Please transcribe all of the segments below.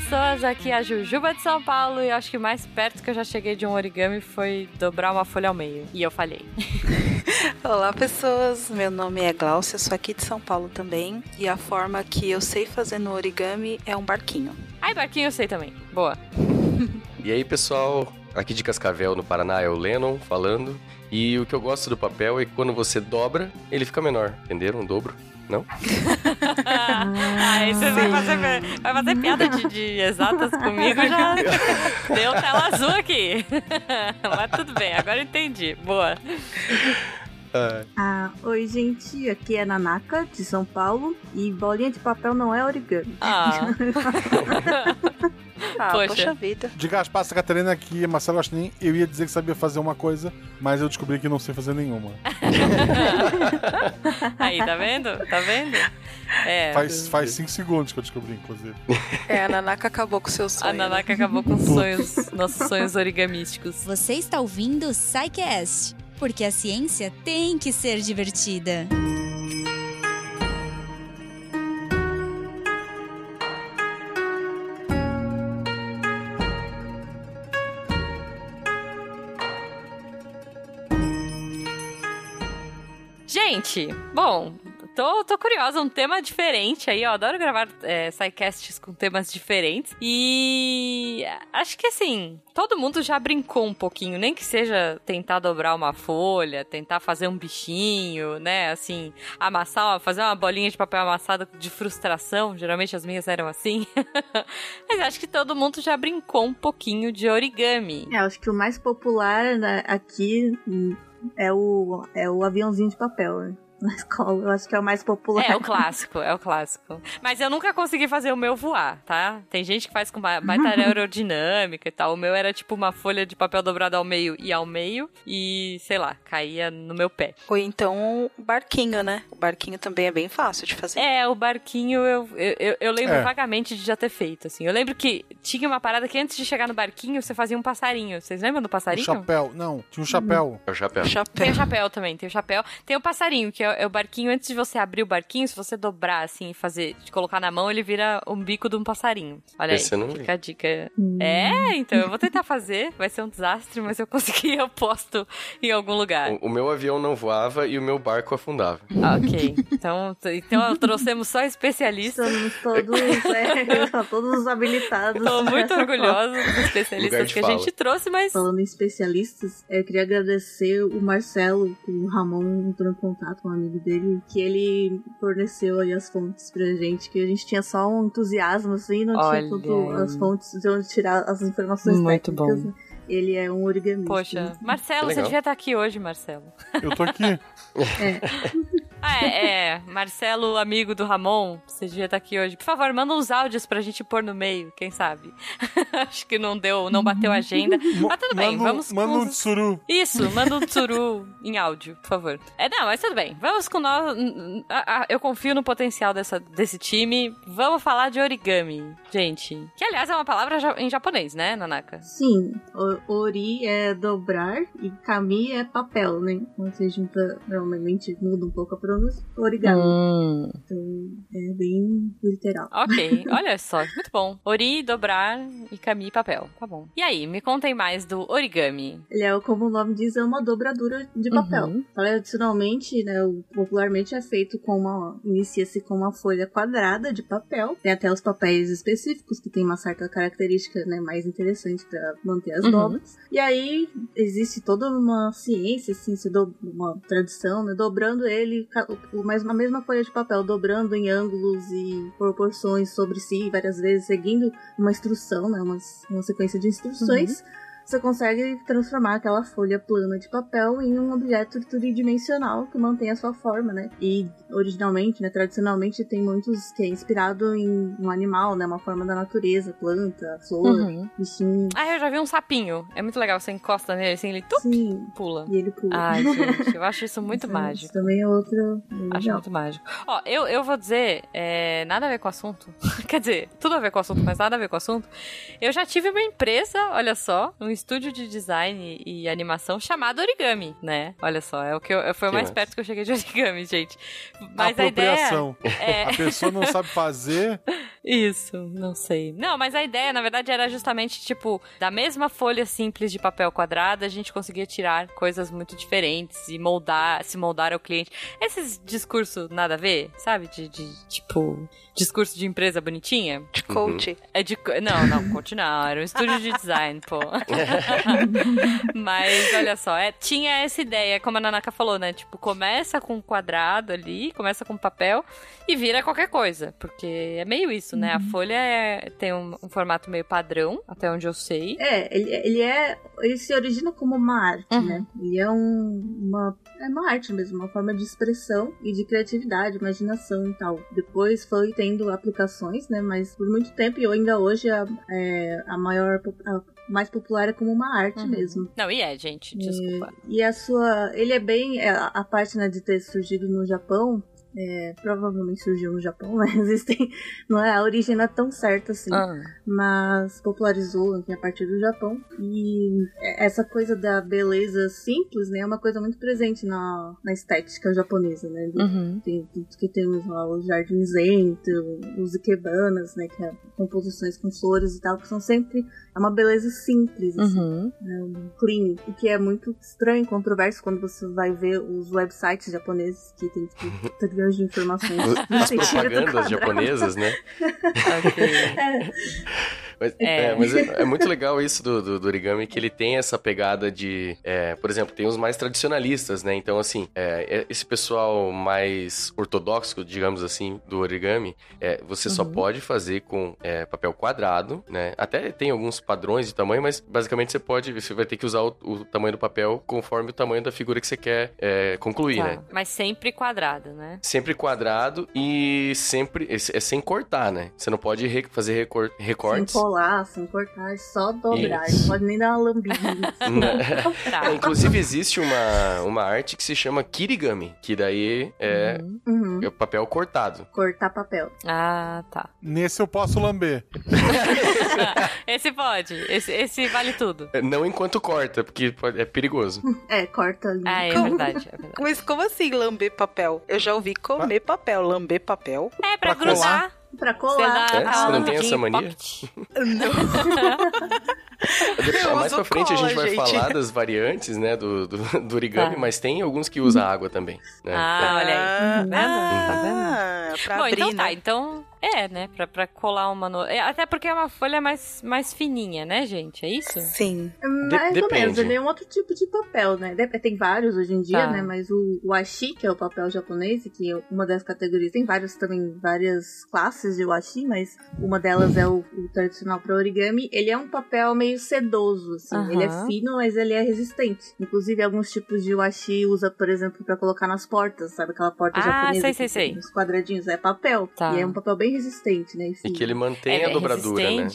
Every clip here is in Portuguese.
pessoas, aqui é a Jujuba de São Paulo e eu acho que mais perto que eu já cheguei de um origami foi dobrar uma folha ao meio. E eu falhei. Olá, pessoas. Meu nome é Glaucia, sou aqui de São Paulo também. E a forma que eu sei fazer no origami é um barquinho. Ai, barquinho eu sei também. Boa. E aí, pessoal? Aqui de Cascavel, no Paraná, é o Lennon falando. E o que eu gosto do papel é que quando você dobra, ele fica menor. Entenderam? Um dobro. Não? Aí você vai fazer, vai fazer piada de, de exatas comigo, já deu tela azul aqui. Mas tudo bem, agora entendi. Boa. Ah, oi, gente. Aqui é Nanaka, de São Paulo. E bolinha de papel não é origami. Ah. Ah, Poxa. poxa. vida. De Gaspar Santa Catarina aqui, Marcelo Agostinho, eu ia dizer que sabia fazer uma coisa, mas eu descobri que não sei fazer nenhuma. Aí, tá vendo? Tá vendo? É. Faz, faz cinco segundos que eu descobri, inclusive. É, a Nanaka acabou com seus A sonhos. né? Nanaka acabou com os sonhos, nossos sonhos origamísticos. Você está ouvindo o SciCast, porque a ciência tem que ser divertida. Gente, bom, tô, tô curiosa, um tema diferente aí, eu adoro gravar é, sidecasts com temas diferentes. E acho que assim, todo mundo já brincou um pouquinho, nem que seja tentar dobrar uma folha, tentar fazer um bichinho, né? Assim, amassar, uma- fazer uma bolinha de papel amassado de frustração. Geralmente as minhas eram assim. Mas acho que todo mundo já brincou um pouquinho de origami. É, acho que o mais popular né, aqui é o, é o aviãozinho de papel, né? Na escola, eu acho que é o mais popular. É o clássico, é o clássico. Mas eu nunca consegui fazer o meu voar, tá? Tem gente que faz com ba- baita aerodinâmica e tal. O meu era tipo uma folha de papel dobrada ao meio e ao meio. E, sei lá, caía no meu pé. Ou então o barquinho, né? O barquinho também é bem fácil de fazer. É, o barquinho eu, eu, eu- eu lembro É. vagamente de já ter feito, assim. Eu lembro que tinha uma parada que antes de chegar no barquinho, você fazia um passarinho. Vocês lembram do O passarinho? chapéu. Não, tinha um chapéu. É o chapéu. Tem Chapéu. o chapéu também, tem o chapéu. Tem o passarinho, que é, é o barquinho. Antes de você abrir o barquinho, se você dobrar assim e fazer, de colocar na mão, ele vira um bico de um passarinho. Olha Esse eu aí, não vi. fica a dica. É, então eu vou tentar fazer. Vai ser um desastre, mas se eu conseguir, eu posto em algum lugar. O, o meu avião não voava e o meu barco afundava. Ah, ok. Então, então trouxemos só especialistas. Estamos todos, é, todos habilitados. Tô muito orgulhosa dos especialistas que a fala. gente trouxe, mas. Falando em especialistas, eu queria agradecer o Marcelo, que o Ramon entrou em contato com um amigo dele, que ele forneceu aí as fontes pra gente, que a gente tinha só um entusiasmo, assim, não Olha tinha tanto aí. as fontes de onde tirar as informações Muito técnicas. né? Ele é um origamista. Poxa, Marcelo, Que você devia estar aqui hoje, Marcelo. Eu tô aqui. Ah, é, é. Marcelo, amigo do Ramon, você devia estar aqui hoje. Por favor, manda uns áudios pra gente pôr no meio, quem sabe? Acho que não deu, não bateu a agenda. Mas tudo bem, manda, vamos Manda um tsuru. Isso, manda um tsuru em áudio, por favor. É, não, mas tudo bem. Vamos com nós. ah, ah, Eu confio no potencial dessa, desse time. Vamos falar de origami, gente. Que, aliás, é uma palavra em japonês, né, Nanaka? Sim, o- ori é dobrar e kami é papel, né? Então você junta, normalmente muda um pouco a pronúncia, origami. Hum. Então é bem literal. Ok, olha só, muito bom. Ori, dobrar e kami, papel. Tá bom. E aí, me contem mais do origami. Ele é, como o nome diz, é uma dobradura de papel. Uhum. Tradicionalmente, né, popularmente é feito com uma. inicia-se com uma folha quadrada de papel. Tem até os papéis específicos que tem uma certa característica né, mais interessante para manter as Uhum. dobras. E aí existe toda uma ciência, assim, se do- uma tradição, né, dobrando ele, ca- o- mais uma mesma folha de papel, dobrando em ângulos e proporções sobre si, várias vezes, seguindo uma instrução, né, uma, uma sequência de instruções você consegue transformar aquela folha plana de papel em um objeto tridimensional que mantém a sua forma, né? E originalmente, né, tradicionalmente, tem muitos que é inspirado em um animal, né? Uma forma da natureza, planta, flor, Uhum. bichinho. Ah, eu já vi um sapinho. É muito legal, você encosta nele assim, ele tup, Sim, pula. e ele pula. Ai, gente, eu acho isso muito mágico. Isso também é outro. Acho muito mágico. Ó, eu, eu vou dizer, é, nada a ver com o assunto. Quer dizer, tudo a ver com o assunto, mas nada a ver com o assunto. Eu já tive uma empresa, olha só, um estúdio de design e animação chamado Origami, né? Olha só, é o que eu, foi o mais perto que eu cheguei de origami, gente. Mas a ideia Apropriação. é A pessoa não sabe fazer. isso, não sei. Não, mas a ideia, na verdade, era justamente, tipo, da mesma folha simples de papel quadrado, a gente conseguia tirar coisas muito diferentes e moldar, se moldar ao cliente. Esses discursos nada a ver, sabe? De, de, tipo, discurso de empresa bonitinha. De coach. É de. Não, não, continuar. Era um estúdio de design, pô. Mas olha só, é, tinha essa ideia, como a Nanaka falou, né? Tipo, começa com um quadrado ali, começa com papel e vira qualquer coisa. Porque é meio isso, né? A folha é- tem um, um formato meio padrão, até onde eu sei. É, ele, ele é. Ele se origina como uma arte, Uhum. né? Ele é um, uma. É uma arte mesmo, uma forma de expressão e de criatividade, imaginação e tal. Depois foi tendo aplicações, né? Mas por muito tempo e ainda hoje a, é, a maior. A mais popular é como uma arte Uhum. mesmo. Não, e é, gente, desculpa. E a sua. Ele é bem. é, A a parte né, de ter surgido no Japão. é, provavelmente surgiu no Japão, mas existem. Não é a origem não é tão certa assim Ah, mas popularizou enfim, a partir do Japão. E essa coisa da beleza simples, né, é uma coisa muito presente na, na estética japonesa, né? Do- uhum. tem- tem- que temos lá os jardins zen, os ikebanas, né, que é composições com flores e tal, que são sempre é uma beleza simples, assim, Uhum. né, um clean, o que é muito estranho e controverso quando você vai ver os websites japoneses que tem tipo, trilhões de informações. As propagandas japonesas, né? Ok. Mas, É. é, mas é, é muito legal isso do, do, do origami, que ele tem essa pegada de... é, por exemplo, tem os mais tradicionalistas, né? Então, assim, é, é- esse pessoal mais ortodoxo, digamos assim, do origami, é, você só Uhum. pode fazer com é, papel quadrado, né? Até tem alguns padrões de tamanho, mas basicamente você pode... Você vai ter que usar o, o tamanho do papel conforme o tamanho da figura que você quer é, concluir, Tá. né? Mas sempre quadrado, né? Sempre quadrado e sempre... É, é sem cortar, né? Você não pode re- fazer recor- recortes. Sem colar, sem cortar, é só dobrar. Isso. Não pode nem dar uma lambida. Tá. É, inclusive existe uma, uma arte que se chama kirigami, que daí é, Uhum. Uhum. é o papel cortado. Cortar papel. Ah, tá. Nesse eu posso lamber. esse pode. Esse, esse vale tudo. É, Não enquanto corta, porque pode- é perigoso. É, corta ali. Ah, é Como? verdade, é verdade. Mas como assim lamber papel? Eu já ouvi comer papel, lamber papel. É, pra, Pra grudar. Pra Você colar. dá É? Você não tem essa mania? pocket. Eu mais pra frente a gente cola, vai gente. falar das variantes, né, do, do, do origami, Tá. mas tem alguns que usam água também. Né? Ah, olha aí. Tá vendo? Tá? Ah, pra Bom, abrir, então tá. né? Então, é, né? Pra, pra colar uma... No... é, Até porque é uma folha mais, mais fininha, né, gente? É isso? Sim. Mais ou depende. menos, ele é um outro tipo de papel, né? Tem vários hoje em dia, Tá. né? Mas o washi, que é o papel japonês, que é uma das categorias, tem vários também, várias classes de washi, mas uma delas é o, o tradicional para origami. Ele é um papel meio sedoso, assim. Aham. Ele é fino, mas ele é resistente. Inclusive, alguns tipos de washi usa, por exemplo, pra colocar nas portas, sabe? Aquela porta Ah, japonesa. sei, sei, sei. Os quadradinhos, é papel. Tá. E é um papel bem resistente, né? E fino. que ele mantém é, a dobradura, é né?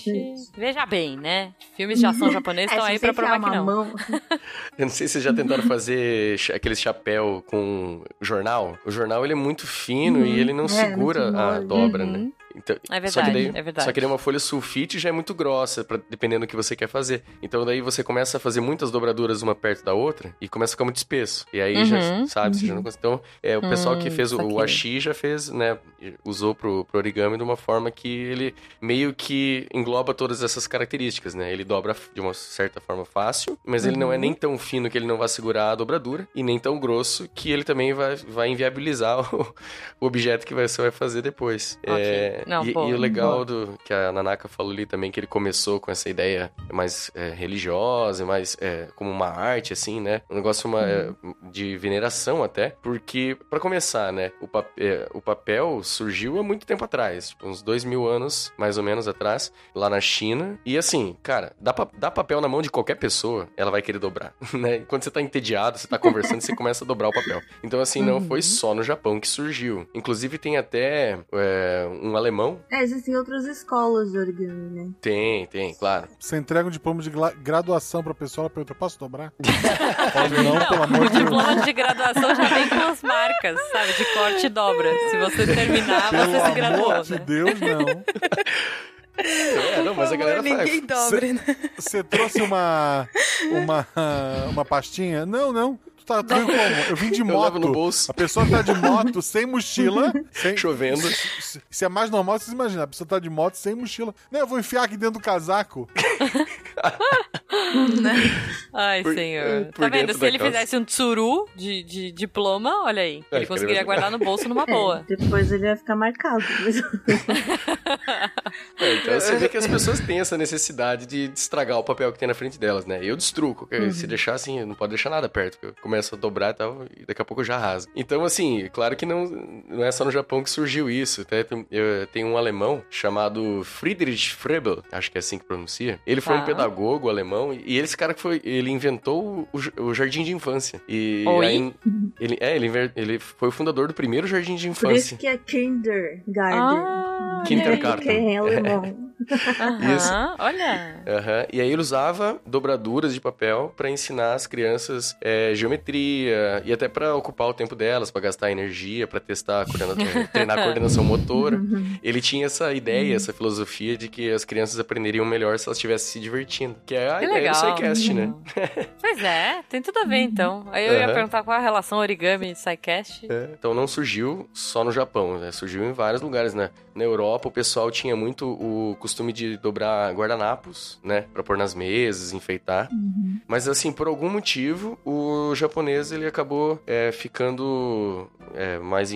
Veja bem, né? Filmes de ação japoneses É, estão se aí pra provar que uma não. mão- Eu não sei se vocês já tentaram fazer aquele chapéu com jornal. O jornal ele é muito fino Uhum. e ele não É, segura a dobra, Uhum. né? Então, É só que verdade, daí, é verdade. Só que daí uma folha sulfite já é muito grossa, pra- dependendo do que você quer fazer. Então daí você começa a fazer muitas dobraduras uma perto da outra e começa a ficar muito espesso. E aí já, Uhum. sabe, você já não consegue. Então, é, o pessoal que Hum, fez o, o já fez, né, usou pro, pro origami de uma forma que ele meio que engloba todas essas características, né? Ele dobra de uma certa forma fácil, mas ele não é Uhum. nem tão fino que ele não vai segurar a dobradura e nem tão grosso que ele também vai, vai inviabilizar o, o objeto que você vai fazer depois. Ok. É, Não, e, pô, e o legal do que a Nanaka falou ali também, que ele começou com essa ideia mais é, religiosa, mais é, como uma arte, assim, né? Um negócio uma, é, de veneração até, porque, pra começar, né, o, pap é, o papel surgiu há muito tempo atrás, tipo, uns dois mil anos, mais ou menos, atrás, lá na China. E assim, cara, dá, pa dá papel na mão de qualquer pessoa, ela vai querer dobrar, né? Quando você tá entediado, você tá conversando, você começa a dobrar o papel. Então, assim, não foi só no Japão que surgiu. Inclusive, tem até é, um alemão. É, existem outras escolas de origami, né? Tem, tem, claro. Você entrega um diploma de graduação pra pessoa, ela pergunta, posso dobrar? Pode não, pelo amor O de Deus. diploma de graduação já vem com as marcas, sabe? De corte e dobra. Se você terminar, Pelo você se graduou, amor de né? Deus, não. É, não, Mas a galera faz. ninguém dobre, né? Você trouxe uma, uma, uma pastinha? Não, não. Tu tá como? Eu vim de moto. A pessoa tá de moto, sem mochila. Sem... Chovendo. Se, se é mais normal, vocês imaginam. A pessoa tá de moto, sem mochila. Não, eu vou enfiar aqui dentro do casaco. Ai, Por- senhor. por Tá vendo? Se ele calça. fizesse um tsuru de, de diploma, olha aí. É, Ele conseguiria guardar no bolso numa boa. É, depois ele vai ficar marcado. É, então você vê que as pessoas têm essa necessidade de estragar o papel que tem na frente delas, né? Eu destruco. porque Se deixar assim, não pode deixar nada perto. porque Eu começo a dobrar e tal, e daqui a pouco eu já rasgo. Então, assim, claro que não, não é só no Japão que surgiu isso. Até tem, eu, tem um alemão chamado Friedrich Frebel, acho que é assim que pronuncia. Ele foi Tá. um pedagogo alemão, e esse cara que foi. Ele inventou o, o jardim de infância. E Oi? aí. Ele, é, ele, ele foi o fundador do primeiro jardim de Por isso infância. que é Kindergarten. Ah, Kindergarten. Que é em alemão. Aham, Isso. olha. Aham, E aí ele usava dobraduras de papel pra ensinar as crianças é, geometria e até pra ocupar o tempo delas, pra gastar energia, pra testar, é, treinar a coordenação motora. Ele tinha essa ideia, essa filosofia de que as crianças aprenderiam melhor se elas estivessem se divertindo. Que é a Que ideia legal. do SciCast, né? Pois é, tem tudo a ver então. Aí eu ia Aham. perguntar qual a relação origami e SciCast. É, Então não surgiu só no Japão, né? Surgiu em vários lugares, né? Na Europa o pessoal tinha muito o costume de dobrar guardanapos, né? Pra pôr nas mesas, enfeitar. Mas assim, por algum motivo, o japonês ele acabou é, ficando é, mais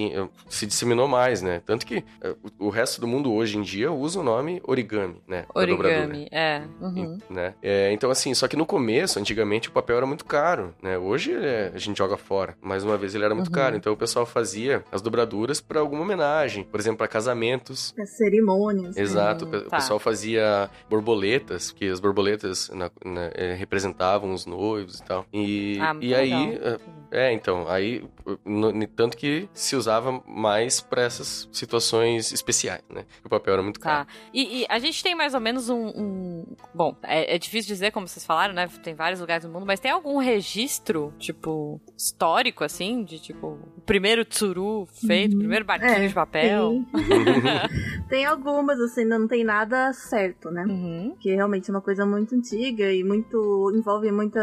se disseminou mais, né? Tanto que é, o, resto do mundo hoje em dia usa o nome origami, né? Origami, é. Uhum. Né? É, então, assim, só que no começo, antigamente, o papel era muito caro, né? Hoje é, a gente joga fora. Mais uma vez, ele era muito Uhum. caro. Então, o pessoal fazia as dobraduras para alguma homenagem. Por exemplo, para As cerimônias. Exato. Hum, o tá. Pessoal fazia borboletas, que as borboletas na- na- eh, representavam os noivos e tal. E, Ah, muito e aí... legal. É, então, aí, no- no- tanto que se usava mais para essas situações especiais, né? O papel era muito caro. Tá. E, e a gente tem mais ou menos um. um- Bom, é, é difícil dizer, como vocês falaram, né? Tem vários lugares no mundo, mas tem algum registro, tipo, histórico, assim, de tipo, o primeiro tsuru feito, o primeiro barquinho É, de papel? Tem, algumas, assim, não tem nada certo, né? Uhum. Que realmente é uma coisa muito antiga e muito. envolve muita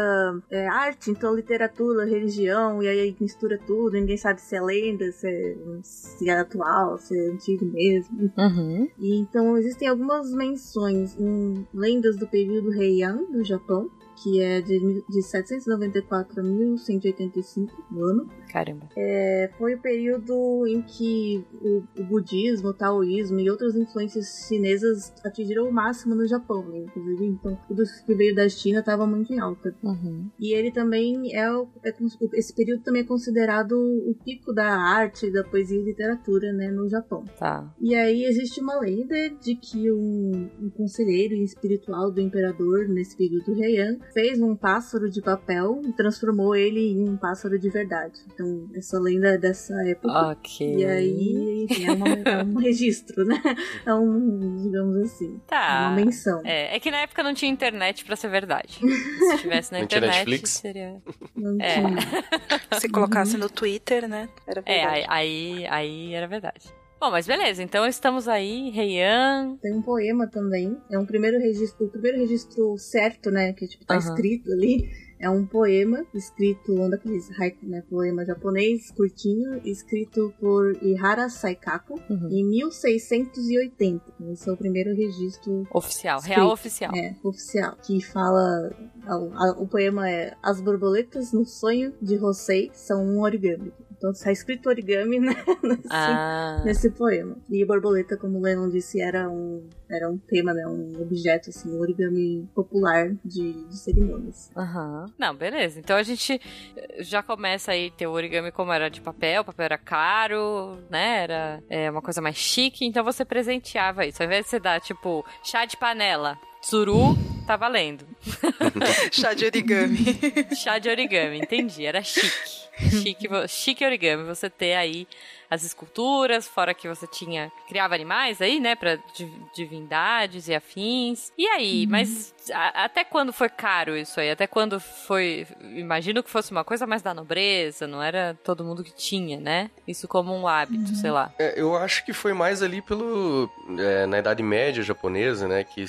é, arte, então literatura, religião, e aí mistura tudo, ninguém sabe se é lenda, se é, se é atual, se é antigo mesmo. Uhum. E então existem algumas menções em lendas do período Heian do Japão, que é de, de 794 a 1185 no ano. Caramba. É, foi o período em que o, o budismo, o taoísmo e outras influências chinesas atingiram o máximo no Japão, né? inclusive. Então, tudo que veio da China estava muito em alta. Uhum. E ele também é, é esse período também é considerado o pico da arte, da poesia e literatura, né, no Japão. Tá. E aí existe uma lenda de que um, um conselheiro espiritual do imperador nesse período Heian fez um pássaro de papel e transformou ele em um pássaro de verdade. Então, essa lenda é dessa época. Ok. E aí enfim, é, uma- é um registro, né? É um, digamos assim, Tá. uma menção. É, é que na época não tinha internet pra ser verdade. Se tivesse na Não internet, Netflix? seria. Não É. tinha. Se colocasse no Twitter, né? Era É, verdade. aí, aí, aí era verdade. Bom, mas beleza, então estamos aí, Heian. Tem um poema também. É um primeiro registro, o primeiro registro certo, né? Que tipo, tá Aham. escrito ali. É um poema escrito, um daqueles haiku, né? Poema japonês, curtinho, escrito por Ihara Saikaku Uhum. em 1680. Esse é o primeiro registro Oficial, Escrito. real oficial. é, oficial. Que fala. a- a- o poema é As borboletas no sonho de Rosei são um origami. Então está escrito origami né, nesse, Ah. nesse poema. E borboleta, como o Lennon disse, era um, era um tema, né? Um objeto, assim, um origami popular de, de cerimônias. Aham. Não, beleza. Então a gente eh, já começa aí ter o origami como era de papel, o papel era caro, né? Era é, uma coisa mais chique, então você presenteava isso. Ao invés de você dar, tipo, chá de panela, tsuru, tá valendo. Chá de origami. Chá de origami, entendi. Era chique. Chique, chique origami. Você ter aí as esculturas, fora que você tinha. Criava animais aí, né? Pra di- divindades e afins. E aí, mas a- até quando foi caro isso aí? Até quando foi. Imagino que fosse uma coisa mais da nobreza, não era todo mundo que tinha, né? Isso como um hábito, sei lá. É, eu acho que foi mais ali pelo. é, na Idade Média japonesa, né? Que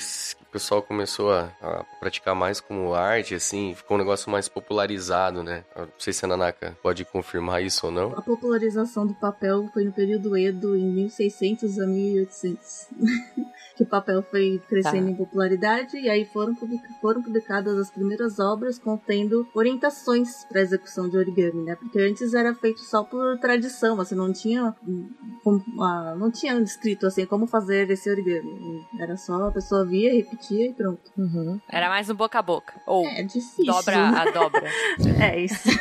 pessoal começou a, a praticar mais como arte, assim, ficou um negócio mais popularizado, né? Eu Não sei se a Nanaka pode confirmar isso ou não. A popularização do papel foi no período Edo, em 1600 a 1800. que o papel foi crescendo Tá. em popularidade e aí foram, publica- foram publicadas as primeiras obras contendo orientações para execução de origami, né? Porque antes era feito só por tradição, você não tinha como- ah, não tinha escrito assim como fazer esse origami. Era só a pessoa via, repetia e pronto. Era mais um boca a boca. Ou É difícil. dobra né? a dobra. É isso.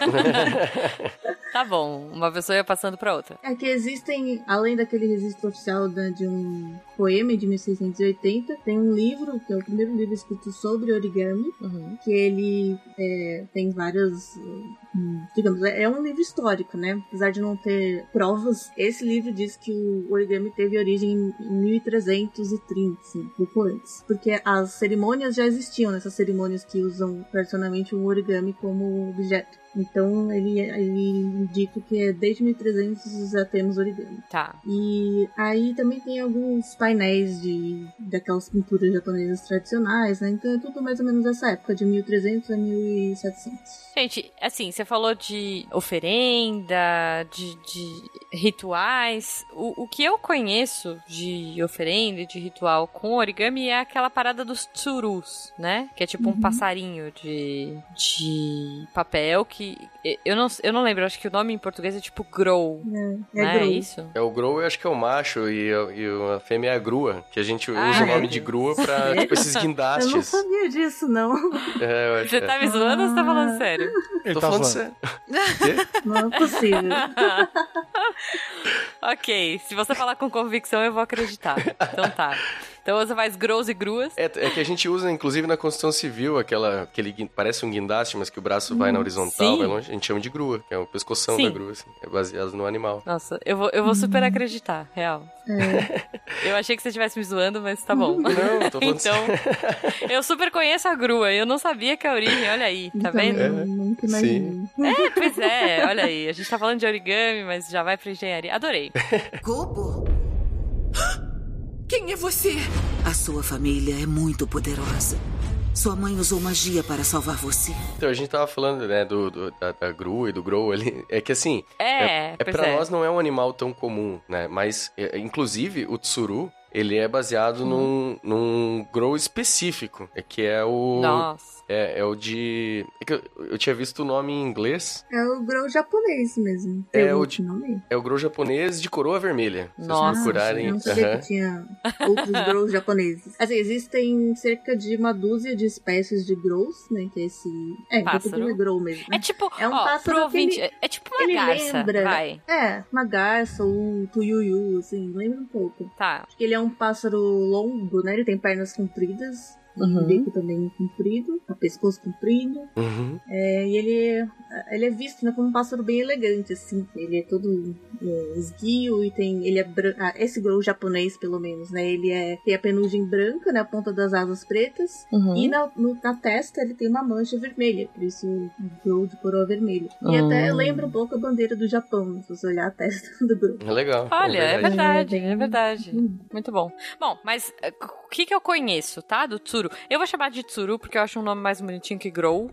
Tá bom, uma pessoa ia passando pra outra. É que existem, além daquele registro oficial de um poema de 1680, tem um livro, que é o primeiro livro escrito sobre origami, Uhum. que ele é, tem várias. hum, Digamos, é é um livro histórico, né? Apesar de não ter provas, esse livro diz que o origami teve origem em 1330, assim, pouco antes. Porque as cerimônias já existiam, nessas cerimônias que usam tradicionalmente o origami como objeto. Então ele, ele indica que é desde 1300 já temos origami. Tá. E aí também tem alguns painéis de daquelas pinturas japonesas tradicionais, né? Então é tudo mais ou menos essa época, de 1300 a 1700. Gente, assim, você falou de oferenda, de, de rituais. O, o que eu conheço de oferenda e de ritual com origami é aquela parada dos tsurus, né? Que é tipo um Uhum. passarinho de, de papel que. Eu não, eu não lembro, acho que o nome em português é tipo grow. É, é não é isso? É o Grow, eu acho que é o macho e, a- e a fêmea é a grua, que a gente usa Ah, o nome é? de grua pra, tipo, esses Eu não guindastes. sabia disso, não. É, eu acho Você que é. tá me zoando ou você tá falando sério? Ele Tô tá falando zoando. sério. Não é possível. ok, se você falar com convicção, eu vou acreditar. Então tá. Então você faz grows e gruas. É, é que a gente usa, inclusive, na construção civil, aquela, aquele parece um guindaste, mas que o braço vai na horizontal, sim. vai longe. A gente chama de grua, que é o pescoção Sim. da grua, assim. É baseado no animal. Nossa, eu vou, eu vou super acreditar, real. É. Eu achei que você estivesse me zoando, mas tá bom. Não, eu tô falando Então, eu super conheço a grua, eu não sabia que a origem, olha aí, tá Também vendo? Nunca imaginei. É, pois é, olha aí, a gente tá falando de origami, mas já vai pra engenharia. Adorei. Gobo? Quem é você? A sua família é muito poderosa. Sua mãe usou magia para salvar você. Então, a gente tava falando, né, do, do- da, da grua e do grow ali. É que assim, É, é pois pra é. nós não é um animal tão comum, né? Mas, é, inclusive, o tsuru, ele é baseado num, num grow específico, é que é o... Nossa. É, é o de... É que eu, eu tinha visto o nome em inglês, É o grow japonês mesmo. Tem É, o nome? é o grow japonês de coroa vermelha. Se Nossa, vocês procurarem... Eu não sabia aham. que tinha outros grows japoneses. Assim, existem cerca de uma dúzia de espécies de grows, né? Que é esse. É, em Pássaro. é grow mesmo. É tipo, É um ó, pássaro pro que ouvinte, ele- é tipo uma ele garça, lembra- vai. É, uma garça ou um tuiuiu, assim, lembra um pouco. Tá. Acho que ele é um pássaro longo, né? Ele tem pernas compridas. Uhum. Um bico também comprido, um pescoço comprido. Uhum. É, e ele, ele é visto né, como um pássaro bem elegante, assim. Ele é todo é, esguio e tem. Ele é bran- ah, Esse grow japonês, pelo menos, né? Ele é, tem a penugem branca, né? A ponta das asas pretas. Uhum. E na, no- na testa ele tem uma mancha vermelha, por isso o grow de coroa vermelha. E Hum. até lembra um pouco a bandeira do Japão, se você olhar a testa do grow. É legal. Olha, é verdade. verdade, É bem- é verdade. Hum. Muito bom. Bom, mas eh, o que que eu conheço, tá? Do Tsuru. Eu vou chamar de Tsuru porque eu acho um nome mais bonitinho que Grow.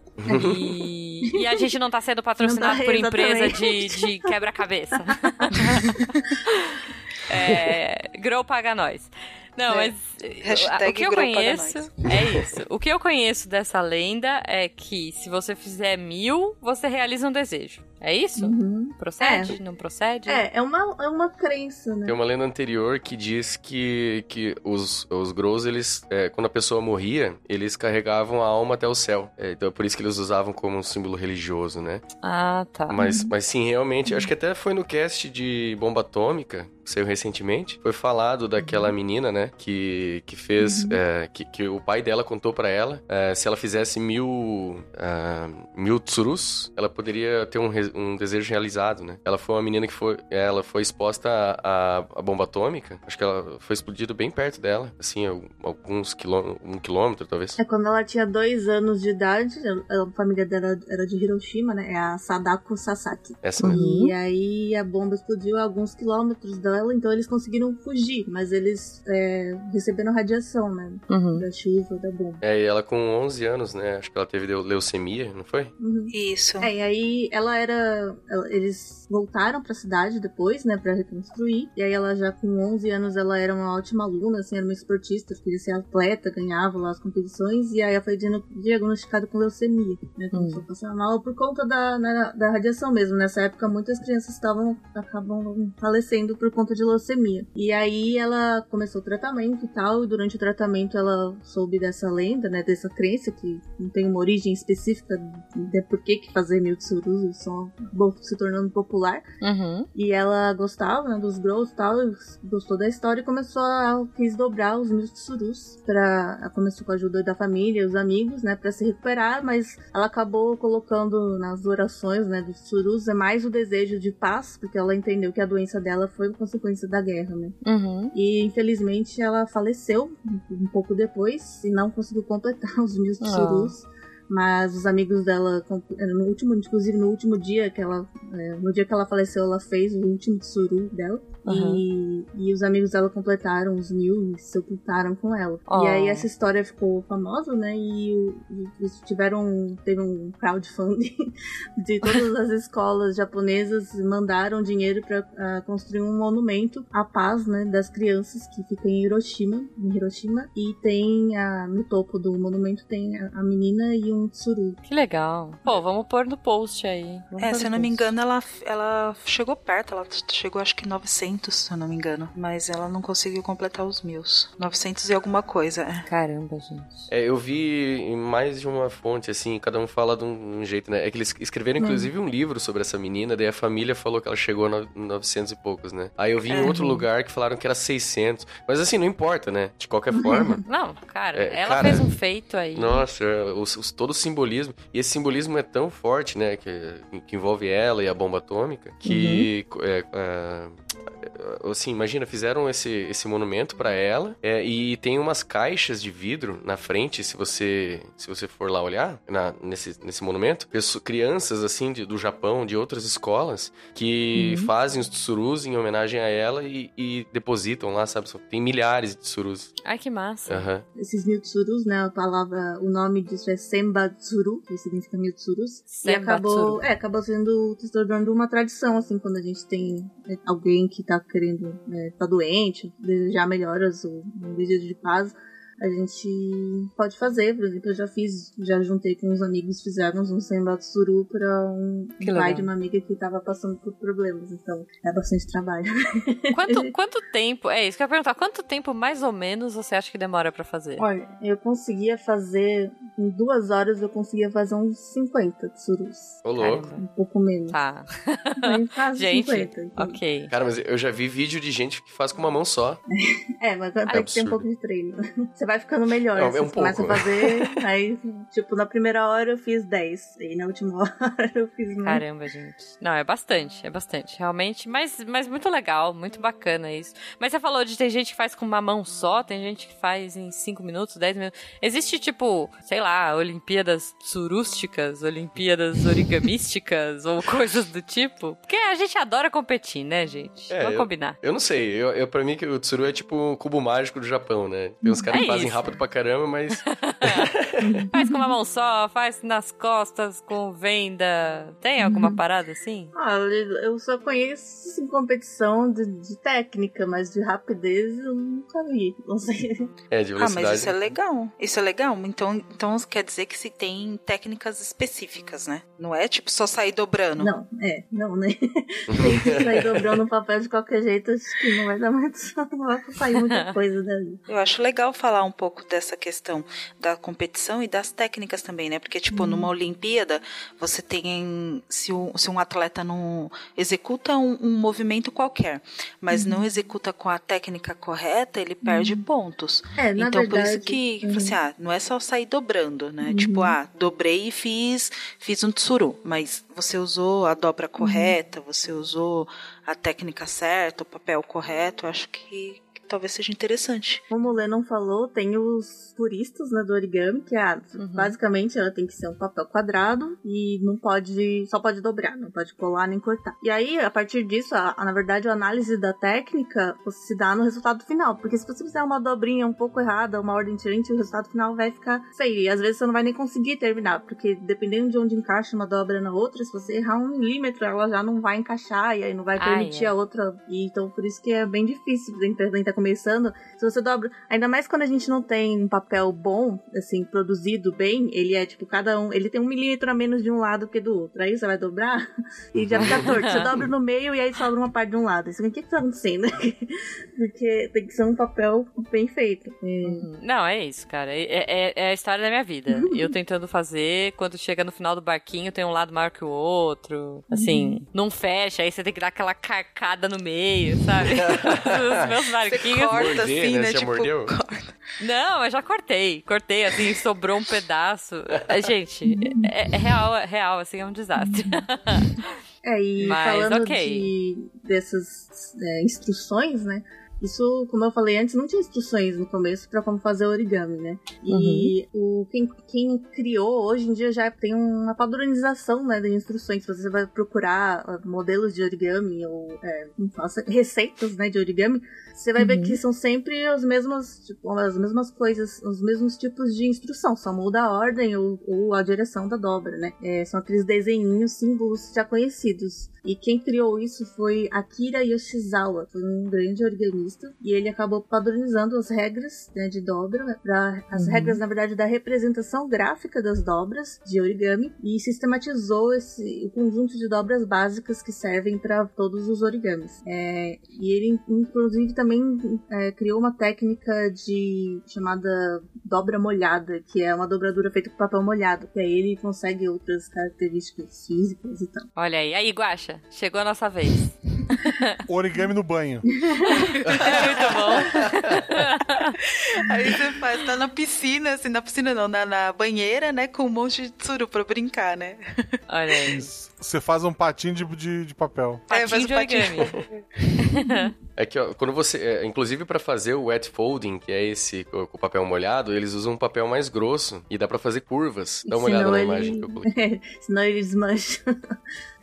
E, e a gente não tá sendo patrocinado tá, por empresa de, de quebra-cabeça. é, Grow paga nós. Não, É. mas Hashtag o que eu conheço é isso. O que eu conheço dessa lenda é que se você fizer mil, você realiza um desejo. É isso? Uhum. Procede? Não procede? É, é uma, é uma crença, né? Tem uma lenda anterior que diz que, que os, os Grows, eles, é, quando a pessoa morria, eles carregavam a alma até o céu. É, então é por isso que eles usavam como um símbolo religioso, né? Ah, tá. Mas, mas sim, realmente, acho que até foi no cast de Bomba Atômica, que saiu recentemente, foi falado daquela menina, né, que, que fez, é, que, que o pai dela contou pra ela, é, se ela fizesse mil, ah, mil tsurus, ela poderia ter um, um desejo realizado, né? Ela foi uma menina que foi, ela foi exposta à, à bomba atômica. Acho que ela foi explodido bem perto dela, assim, al- alguns quilômetros, um quilômetro talvez. É quando ela tinha dois anos de idade, a, família dela era de Hiroshima, né? É a Sadako Sasaki. Essa mesmo. Uhum. E aí a bomba explodiu a alguns quilômetros então eles conseguiram fugir, mas eles é, receberam radiação, né? Uhum. Da chuva, da bomba. É, e ela com 11 anos, né? Acho que ela teve leu- leucemia, não foi? Uhum. Isso. É, e aí ela era. ela- Eles voltaram pra cidade depois, né, pra reconstruir. E aí ela já com 11 anos, ela era uma ótima aluna, assim, era uma esportista, queria ser atleta, ganhava lá as competições. E aí ela foi diagno- diagnosticada com leucemia, né, começou a passar mal por conta da, né, da radiação mesmo. Nessa época, muitas crianças estavam, acabam falecendo por conta de leucemia. E aí ela começou o tratamento e tal, e durante o tratamento ela soube dessa lenda, né, dessa crença que não tem uma origem específica de por que que fazer mil tsurus, só bom, se tornando popular. Uhum. E ela gostava né, dos Grows e tal, gostou da história e começou a quis dobrar os mil tsurus. Pra, ela começou com a ajuda da família, os amigos, né, para se recuperar, mas ela acabou colocando nas orações, né, dos tsurus é mais o desejo de paz, porque ela entendeu que a doença dela foi consequência da guerra, né. Uhum. E infelizmente ela faleceu um pouco depois e não conseguiu completar os mil Ah. tsurus. Mas os amigos dela, com- no último, inclusive no último dia que ela, é, no dia que ela faleceu, ela fez o último tsuru dela. Aham. E, e os amigos dela completaram os mil e sepultaram com ela. Oh. E aí essa história ficou famosa, né? E, e eles tiveram, teve um crowdfunding de todas as escolas japonesas mandaram dinheiro para construir um monumento à paz, né, das crianças que fica em Hiroshima, em Hiroshima, e tem a, no topo do monumento tem a, a menina e um tsuru. Que legal. Pô, vamos pôr no post aí. Vamos É, se eu não me post. engano, ela, ela chegou perto, ela chegou acho que 900, se eu não me engano. Mas ela não conseguiu completar os mil. 900 e alguma coisa, é. Caramba, gente. É, eu vi em mais de uma fonte, assim, cada um fala de um, um jeito, né? É que eles escreveram, inclusive, um livro sobre essa menina, daí a família falou que ela chegou a no- 900 e poucos, né? Aí eu vi em outro lugar que falaram que era 600. Mas assim, não importa, né? De qualquer forma. Não, cara, É, ela cara, fez um feito aí. Nossa, é, os- os- todo o simbolismo. E esse simbolismo é tão forte, né? Que, que envolve ela e a bomba atômica. Que. é, é, assim, imagina, fizeram esse, esse monumento pra ela. é, e tem umas caixas de vidro na frente, se você se você for lá olhar, na- nesse, nesse monumento. pesso- crianças, assim, de- do Japão, de outras escolas, que fazem os tsurus em homenagem a ela e, e depositam lá, sabe? Tem milhares de tsurus. Ai, que massa. Aham. Esses mil tsurus, né, a palavra, o nome disso é Sembatsuru, que significa mil tsurus. E Sembatsuru. acabou, é, acabou sendo, se tornando uma tradição, assim, quando a gente tem é, alguém que tá querendo, né, tá doente, desejar melhoras ou um desejo de paz, a gente pode fazer. Por exemplo, eu já fiz, já juntei com uns amigos, fizemos um Sembatsuru pra um Que pai legal. de uma amiga que tava passando por problemas, então é bastante trabalho. Quanto, quanto tempo, é isso que eu ia perguntar, quanto tempo mais ou menos você acha que demora pra fazer? Olha, eu conseguia fazer, em duas horas eu conseguia fazer uns 50 tsurus. Ô, louco. Um pouco menos. Tá, Gente, 50. então. ok. Cara, mas eu já vi vídeo de gente que faz com uma mão só. É, mas tem que ter um pouco de treino. Você vai ficando melhor. É, é você um começa pouco. a fazer, aí, tipo, na primeira hora eu fiz 10. E na última hora eu fiz mais. Caramba, gente. Não, é bastante, é bastante, realmente. Mas, mas muito legal, muito bacana isso. Mas você falou de tem gente que faz com uma mão só, tem gente que faz em 5 minutos, 10 minutos. Existe, tipo, sei lá, Olimpíadas surústicas, Olimpíadas origamísticas ou coisas do tipo? Porque a gente adora competir, né, gente? É, Vamos eu- combinar. Eu não sei, eu, eu, pra mim que o Tsuru é tipo um cubo mágico do Japão, né? Tem uns caras É que fazem isso. rápido pra caramba, mas Faz com uma mão só, faz nas costas com venda. Tem alguma parada assim? Olha, eu só conheço em competição de, de técnica, mas de rapidez eu nunca vi. Não sei. é de Ah, velocidade. mas isso é legal. Isso é legal. Então, então quer dizer que se tem técnicas específicas, né? Não é tipo só sair dobrando. Não, é, não, né? Tem que sair dobrando o papel de qualquer jeito, acho que não vai dar muito. Não vai sair muita coisa dali. Eu acho legal falar um pouco dessa questão da competição e das técnicas também, né? Porque, tipo, numa Olimpíada, você tem. Se um, se um atleta não executa um, um movimento qualquer, mas não executa com a técnica correta, ele perde pontos. É, na então, por verdade. isso que, uhum. assim, ah, não é só sair dobrando, né? Tipo, ah, dobrei e fiz, fiz um tsuru, mas você usou a dobra correta, você usou a técnica certa, o papel correto, acho que talvez seja interessante. Como o Lennon falou, tem os puristas né, do origami, que é, basicamente ela tem que ser um papel quadrado e não pode, só pode dobrar, não pode colar nem cortar. E aí, a partir disso, a, a- na verdade, a análise da técnica se dá no resultado final, porque se você fizer uma dobrinha um pouco errada, uma ordem diferente, o resultado final vai ficar feio. E às vezes você não vai nem conseguir terminar, porque dependendo de onde encaixa uma dobra na outra, se você errar um milímetro, ela já não vai encaixar e aí não vai Ai, permitir é. a outra. E então, por isso que é bem difícil tá começando. Se você dobra. Ainda mais quando a gente não tem um papel bom, assim, produzido bem, ele é tipo, cada um. Ele tem um milímetro a menos de um lado que do outro. Aí você vai dobrar e já fica torto. Você dobra no meio e aí sobra uma parte de um lado. Assim, o que que tá acontecendo? Porque tem que ser um papel bem feito. É, Não, é isso, cara. É, é- é a história da minha vida. Eu tentando fazer, quando chega no final do barquinho, tem um lado maior que o outro. Assim, não fecha, aí você tem que dar aquela carcada no meio, sabe? Os meus Você barquinhos. corta Morder, assim, né? né? Você Tipo, mordeu? corta. Não, eu já cortei. Cortei, assim, sobrou um pedaço. É, Gente, é, é real, é real, assim, é um desastre. É, e Mas, falando ok. de, dessas é, instruções, né? Isso, como eu falei antes, não tinha instruções no começo pra como fazer origami, né? E o, quem, quem criou hoje em dia já tem uma padronização né, de instruções. Se você vai procurar ah, modelos de origami ou é, fala, receitas né, de origami, você vai ver que são sempre as mesmas, tipo, as mesmas coisas, os mesmos tipos de instrução, só muda a ordem ou, ou a direção da dobra, né? É, são aqueles desenhinhos, símbolos já conhecidos. E quem criou isso foi Akira Yoshizawa, foi um grande organista, e ele acabou padronizando as regras né, de dobra, pra, as regras, na verdade, da representação gráfica das dobras de origami, e sistematizou esse, o conjunto de dobras básicas que servem para todos os origamis. É, e ele, inclusive, também é, criou uma técnica de chamada dobra molhada, que é uma dobradura feita com papel molhado, que aí ele consegue outras características físicas e tal. Olha aí. Aí, Guaxa, chegou a nossa vez. Origami no banho. É muito bom. Aí você faz, tá na piscina, assim, na piscina não, na, na banheira, né? Com um monte de tsuru pra brincar, né? Olha aí. Você faz um patinho de, de, de papel. É, Patinho faz de o patinho. É que, ó, quando você. é, inclusive, pra fazer o wet folding, que é esse com o papel molhado, eles usam um papel mais grosso e dá pra fazer curvas. Dá uma olhada na ele- imagem que eu coloquei. Senão ele desmancha.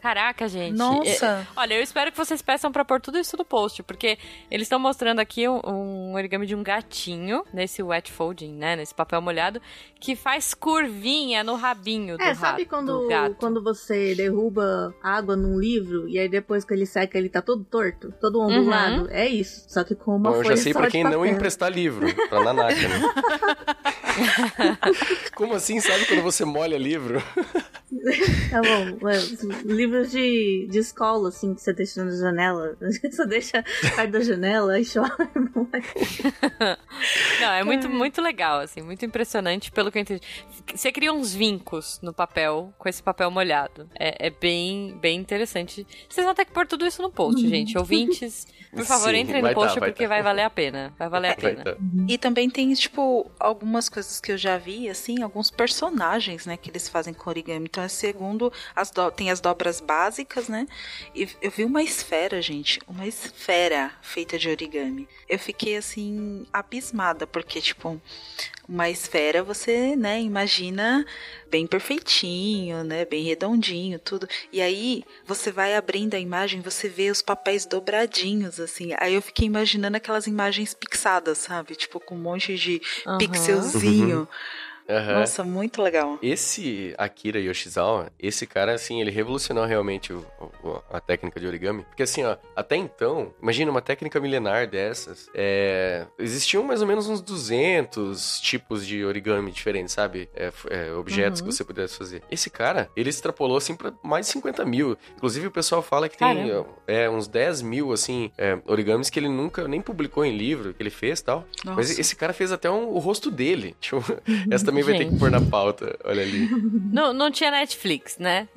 Caraca, gente. Nossa. É- olha, eu espero que vocês peçam pra pôr tudo isso no post, porque eles estão mostrando aqui um, um origami de um gatinho, nesse wet folding, né? Nesse papel molhado, que faz curvinha no rabinho do É, rato, sabe do quando, quando você derruba água num livro e aí depois que ele seca ele tá todo torto, todo ondulado? É isso. Só que com uma Bom, eu folha já sei só pra de quem não emprestar livro, pra Nanaka, né? Como assim, sabe quando você molha livro? Tá bom. é, livros de, de escola, assim, que você deixa na janela. Você deixa perto da janela e chove. Não, é muito, muito legal, assim, muito impressionante pelo que eu entendi. Você cria uns vincos no papel com esse papel molhado. É, é bem, bem interessante. Vocês vão ter que pôr tudo isso no post, gente. Ouvintes, por favor, Sim, entrem no post tá, vai porque tá. vai valer a pena. Vai valer a Vai pena. tá. E também tem, tipo, algumas coisas que eu já vi, assim, alguns personagens, né, que eles fazem com origami. Então, segundo, as do- tem as dobras básicas, né? E eu vi uma esfera, gente, uma esfera feita de origami. Eu fiquei, assim, abismada, porque, tipo, uma esfera você, né, imagina bem perfeitinho, né, bem redondinho, tudo. E aí você vai abrindo a imagem, você vê os papéis dobradinhos, assim. Aí eu fiquei imaginando aquelas imagens pixadas, sabe? Tipo, com um monte de Aham. pixelzinho. Aham. Nossa, muito legal. Esse Akira Yoshizawa, esse cara, assim, ele revolucionou realmente o- o- a técnica de origami. Porque, assim, ó, até então, imagina uma técnica milenar dessas, é, existiam mais ou menos uns 200 tipos de origami diferentes, sabe? É, é, objetos Uhum. que você pudesse fazer. Esse cara, ele extrapolou, assim, pra mais de 50 mil. Inclusive, o pessoal fala que tem é, uns 10 mil, assim, é, origamis que ele nunca nem publicou em livro, que ele fez e tal. Nossa. Mas esse cara fez até um- o rosto dele. Tipo, essa também vai ter que pôr na pauta, olha ali. Não, não tinha Netflix, né?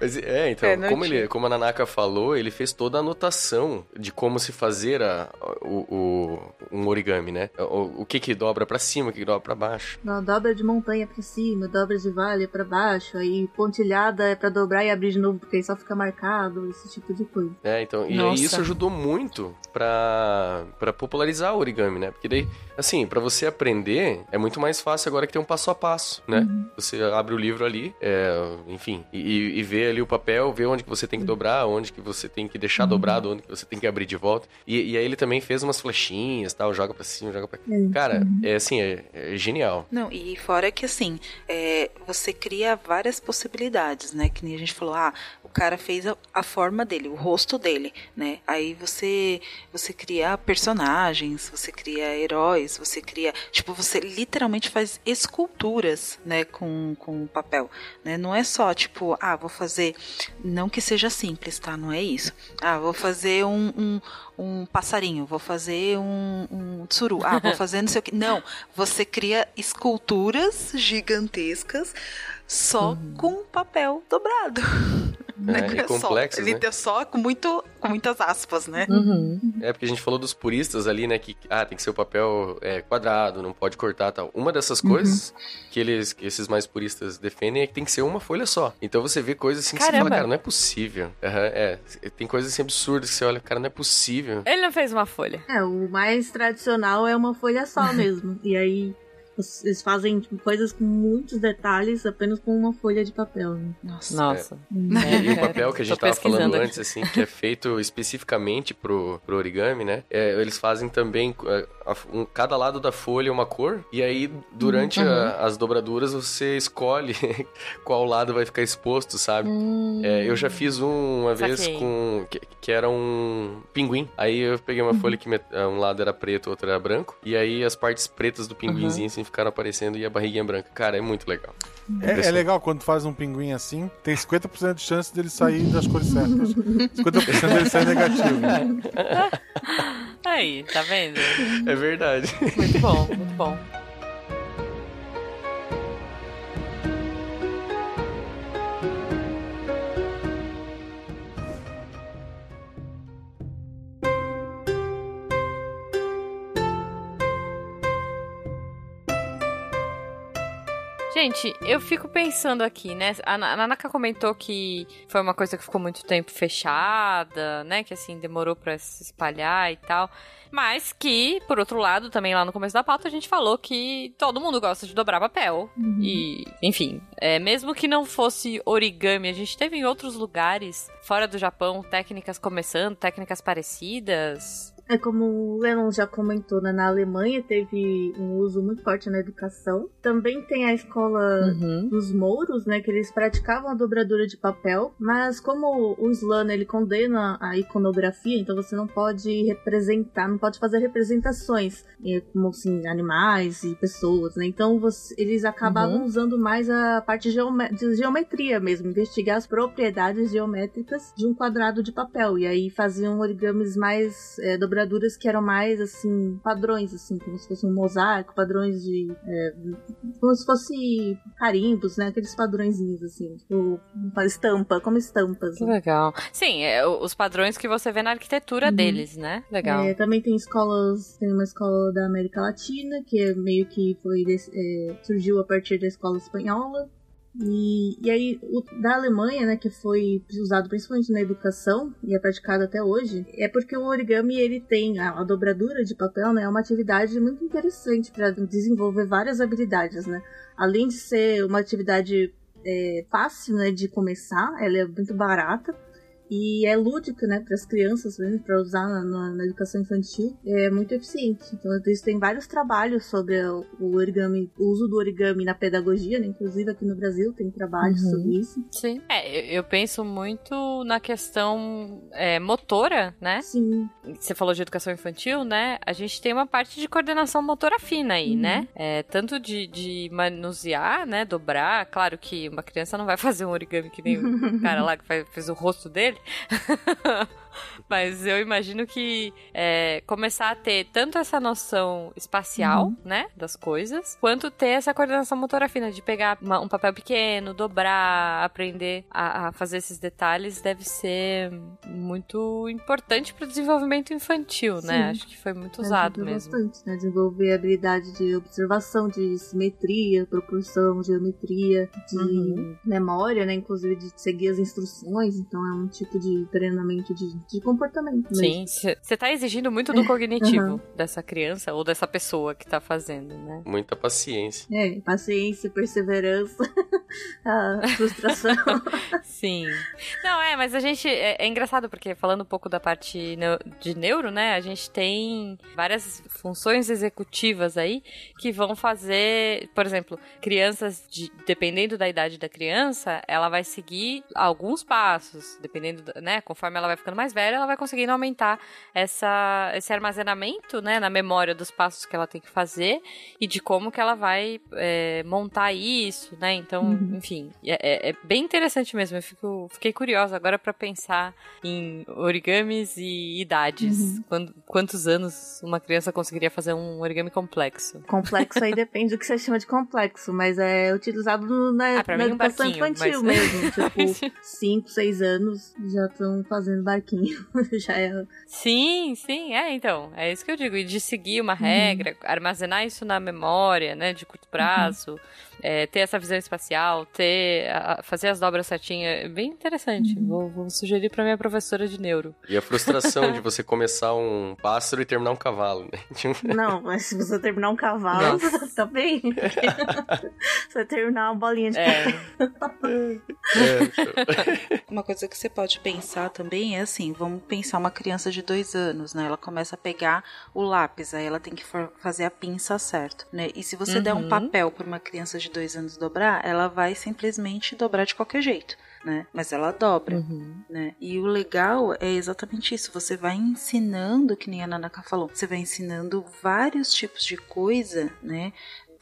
Mas, é, então, É, como, tinha. ele, como a Nanaka falou, ele fez toda a anotação de como se fazer a, o, o- um origami, né? O, o que que dobra pra cima, o que que dobra pra baixo. Não, dobra de montanha pra cima, dobra de vale pra baixo, aí pontilhada é pra dobrar e abrir de novo, porque aí só fica marcado, esse tipo de coisa. É, então, e Nossa. isso ajudou muito pra, pra popularizar o origami, né? Porque daí, assim, pra você aprender, é muito mais fácil agora que tem um passo a passo, né? Você abre o livro ali, é, enfim, e, e vê ali o papel, vê onde que você tem que dobrar, onde que você tem que deixar dobrado, onde que você tem que abrir de volta. E, e aí ele também fez umas flechinhas, tal, joga pra cima, joga pra cá. Cara, é assim, é, é genial. Não, e fora que assim, é, você cria várias possibilidades, né? Que nem a gente falou, ah, cara fez a, a forma dele, o rosto dele, né? Aí você você cria personagens, você cria heróis, você cria, tipo, você literalmente faz esculturas, né, com, com papel, né? Não é só tipo, ah, vou fazer, não que seja simples, tá? Não é isso. Ah, vou fazer um, um um passarinho, vou fazer um, um tsuru, ah, vou fazer não sei o que. Não, você cria esculturas gigantescas só com papel dobrado. É, Né? e complexas, só, ele né? só com, muito, com muitas aspas, né? Uhum. É, porque a gente falou dos puristas ali, né? Que ah, tem que ser o papel é, quadrado, não pode cortar tal. Uma dessas coisas que eles, que esses mais puristas defendem é que tem que ser uma folha só. Então você vê coisas assim que você Caramba. fala, cara, não é possível. Aham, é, tem coisas assim absurdas que você olha, cara, não é possível. Ele não fez uma folha. É, o mais tradicional é uma folha só mesmo. e aí eles fazem tipo, coisas com muitos detalhes apenas com uma folha de papel. Né? Nossa. Nossa. E, e o É, papel que a gente tô tava falando antes, assim, que é feito especificamente pro, pro origami, né? É, eles fazem também é, a- um- cada lado da folha uma cor, e aí durante Uhum. a- as dobraduras você escolhe qual lado vai ficar exposto, sabe? É, eu já fiz um uma vez Saquei. com. Que, que era um pinguim. Aí eu peguei uma folha que met- um lado era preto, outro era branco. E aí as partes pretas do pinguinzinho assim ficaram aparecendo e a barriguinha branca. Cara, é muito legal. É, é legal quando faz um pinguim assim, tem 50% de chance dele sair das cores certas. 50% dele sair negativo. Aí, tá vendo? É verdade. Muito bom, muito bom. Gente, eu fico pensando aqui, né? A Na- a Nanaka comentou que foi uma coisa que ficou muito tempo fechada, né? Que assim, demorou pra se espalhar e tal. Mas que, por outro lado, também lá no começo da pauta, a gente falou que todo mundo gosta de dobrar papel. E, enfim, é, mesmo que não fosse origami, a gente teve em outros lugares, fora do Japão, técnicas começando, técnicas parecidas. É como o Lennon já comentou, né? Na Alemanha teve um uso muito forte na educação. Também tem a escola Uhum. dos mouros, né, que eles praticavam a dobradura de papel, mas como o Slana ele condena a iconografia, então você não pode representar, não pode fazer representações, eh, como assim, animais e pessoas, né? Então você- eles acabavam usando mais a parte de geometria mesmo, investigar as propriedades geométricas de um quadrado de papel, e aí faziam origamis mais, eh, dobraduras que eram mais, assim, padrões, assim, como se fosse um mosaico, padrões de como se fosse carimbos, né? Aqueles padrõezinhos, assim, tipo, estampa, como estampas. Que né? legal. Sim, é, os padrões que você vê na arquitetura Uhum. deles, né? Legal. É, também tem escolas, tem uma escola da América Latina, que é meio que foi é, surgiu a partir da escola espanhola. E, e aí, o da Alemanha, né, que foi usado principalmente na educação e é praticado até hoje, é porque o origami ele tem a, a dobradura de papel, né, é uma atividade muito interessante para desenvolver várias habilidades, né. Além de ser uma atividade é, fácil, né, de começar, ela é muito barata e é lúdica, né, para as crianças, para usar na, na- na educação infantil, é muito eficiente. Então, existem vários trabalhos sobre o origami, o uso do origami na pedagogia, né, inclusive aqui no Brasil tem trabalhos Uhum. sobre isso. Sim. É, eu, eu penso muito na questão é, motora, né? Sim, Você falou de educação infantil, né? A gente tem uma parte de coordenação motora fina aí, Uhum. né? É, tanto de, de manusear, né? Dobrar. Claro que uma criança não vai fazer um origami que nem o cara lá que faz- fez o rosto dele. 哈哈哈。Mas eu imagino que é, começar a ter tanto essa noção espacial, Uhum. né, das coisas, quanto ter essa coordenação motora fina de pegar uma- um papel pequeno, dobrar, aprender a, a fazer esses detalhes, deve ser muito importante para o desenvolvimento infantil, né? Sim. Acho que foi muito usado mesmo. bastante, né? Desenvolver habilidade de observação, de simetria, proporção, geometria, de Uhum. memória, né? Inclusive de seguir as instruções. Então é um tipo de treinamento de, de comportamento mesmo. Sim, você tá exigindo muito do cognitivo Uhum. dessa criança ou dessa pessoa que tá fazendo, né? Muita paciência. É, paciência, perseverança, frustração. Sim. Não, é, mas a gente. É, é engraçado porque, falando um pouco da parte de neuro, né? A gente tem várias funções executivas aí que vão fazer. Por exemplo, crianças, de- dependendo da idade da criança, ela vai seguir alguns passos. Dependendo, né? Conforme ela vai ficando mais velha, ela vai conseguindo aumentar essa, esse armazenamento, né? Na memória dos passos que ela tem que fazer e de como que ela vai é, montar isso, né? Então, Uhum. enfim, é, é- é bem interessante mesmo. Eu fico, fiquei curiosa agora pra pensar em origamis e idades. Uhum. Quando- quantos anos uma criança conseguiria fazer um origami complexo? Complexo aí depende do que você chama de complexo, mas é utilizado na, Ah, na um educação barquinho, infantil mas- mesmo. Tipo, 5, 6 anos já estão fazendo barquinho. já é. Sim, sim, é, então. É isso que eu digo. E de seguir Uhum. uma regra, armazenar isso na memória, né? De curto prazo, é, ter essa visão espacial, ter. a- fazer as dobras certinhas. É bem interessante. Uhum. Vou, vou sugerir pra minha professora de neuro. E a frustração de você começar um pássaro e terminar um cavalo, né? Tipo, Não, mas se você terminar um cavalo, Nossa. tá bem. se você terminar uma bolinha de É. é, Uma coisa que você pode pensar também é assim, vamos pensar uma criança de dois anos, né? Ela começa a pegar o lápis, aí ela tem que fazer a pinça certo, né? E se você der um Uhum. papel para uma criança de dois anos dobrar, ela vai simplesmente dobrar de qualquer jeito, né? Mas ela dobra, Uhum. né? E o legal é exatamente isso. Você vai ensinando, que nem a Nanaka falou, você vai ensinando vários tipos de coisa, né?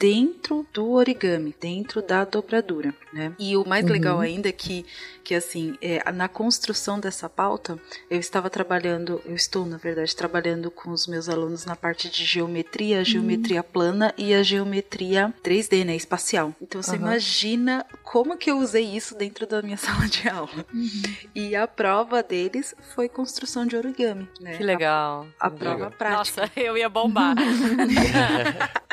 Dentro do origami, dentro da dobradura, né? E o mais Uhum. legal ainda é que, que assim, é, na construção dessa pauta, eu estava trabalhando, eu estou, na verdade, trabalhando com os meus alunos na parte de geometria, a geometria plana e a geometria 3D, né? Espacial. Então você Aham. imagina como que eu usei isso dentro da minha sala de aula. E a prova deles foi construção de origami, né? Que legal. A, a Que prova legal. prática. Nossa, eu ia bombar.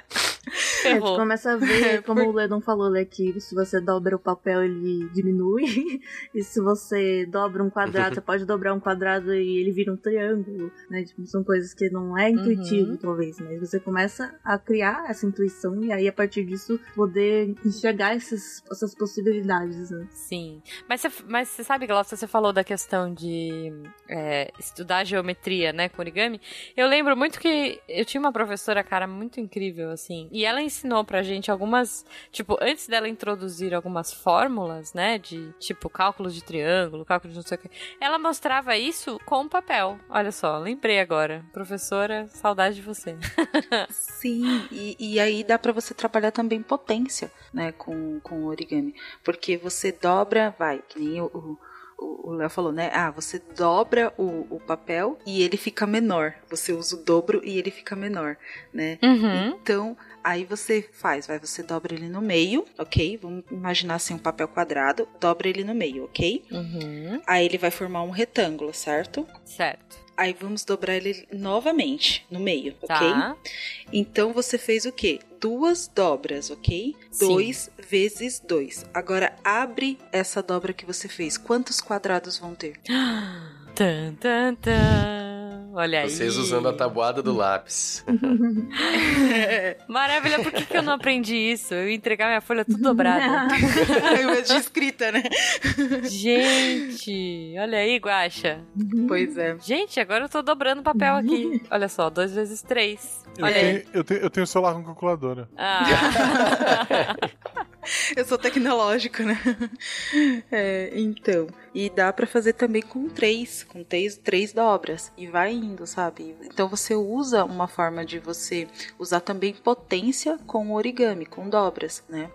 É, Ferrou. começa a ver, como o Ledon falou, né, que se você dobra o papel, ele diminui. e se você dobra um quadrado, você pode dobrar um quadrado e ele vira um triângulo, né? Tipo, são coisas que não é intuitivo, Uhum. talvez, mas você começa a criar essa intuição e aí, a partir disso, poder enxergar esses, essas possibilidades, né? Sim. Mas você, mas você sabe, Glaucia, você falou da questão de é, estudar geometria, né, com origami. Eu lembro muito que eu tinha uma professora, cara, muito incrível, assim. E ela ensinou pra gente algumas. Tipo, antes dela introduzir algumas fórmulas, né, de tipo cálculo de triângulo, cálculo de não sei o que. Ela mostrava isso com papel. Olha só, lembrei agora. Professora, saudade de você. Sim, e, e aí dá pra você trabalhar também potência, né, com, com origami. Porque você dobra, vai, que nem o. o o Léo falou, né? Ah, você dobra o, o papel e ele fica menor. Você usa o dobro e ele fica menor, né? Uhum. Então, aí você faz, vai, você dobra ele no meio, ok? Vamos imaginar assim um papel quadrado, dobra ele no meio, ok? Uhum. Aí ele vai formar um retângulo, certo? Certo. Aí vamos dobrar ele novamente no meio, ok? Tá. Então você fez o quê? Duas dobras, ok? Sim. Dois vezes dois. Agora abre essa dobra que você fez. Quantos quadrados vão ter? Tan, tan, tan. Olha aí. Vocês usando a tabuada do lápis. Maravilha, por que, que eu não aprendi isso? Eu ia entregar minha folha tudo dobrada. de escrita, né? Gente, olha aí, Guaxa. Pois é. Gente, agora eu tô dobrando papel aqui. Olha só, dois vezes três. Eu Olha aí. tenho, eu, tenho, eu tenho celular com calculadora. Ah. Eu sou tecnológico, né? É, então. E dá pra fazer também com três, com três, três dobras. E vai indo, sabe? Então você usa uma forma de você usar também potência com origami, com dobras, né?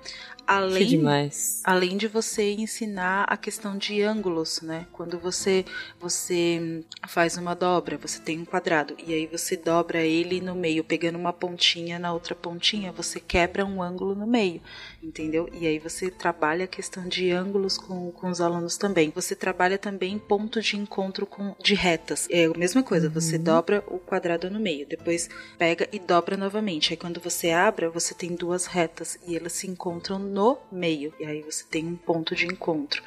Que além demais. Além de você ensinar a questão de ângulos, né? Quando você você faz uma dobra, você tem um quadrado e aí você dobra ele no meio, pegando uma pontinha na outra pontinha, você quebra um ângulo no meio, entendeu? E aí você trabalha a questão de ângulos com, com os alunos também. Você trabalha também ponto de encontro com de retas. É a mesma coisa, você dobra o quadrado no meio, depois pega e dobra novamente. Aí quando você abre, você tem duas retas e elas se encontram no meio. E aí você tem um ponto de encontro.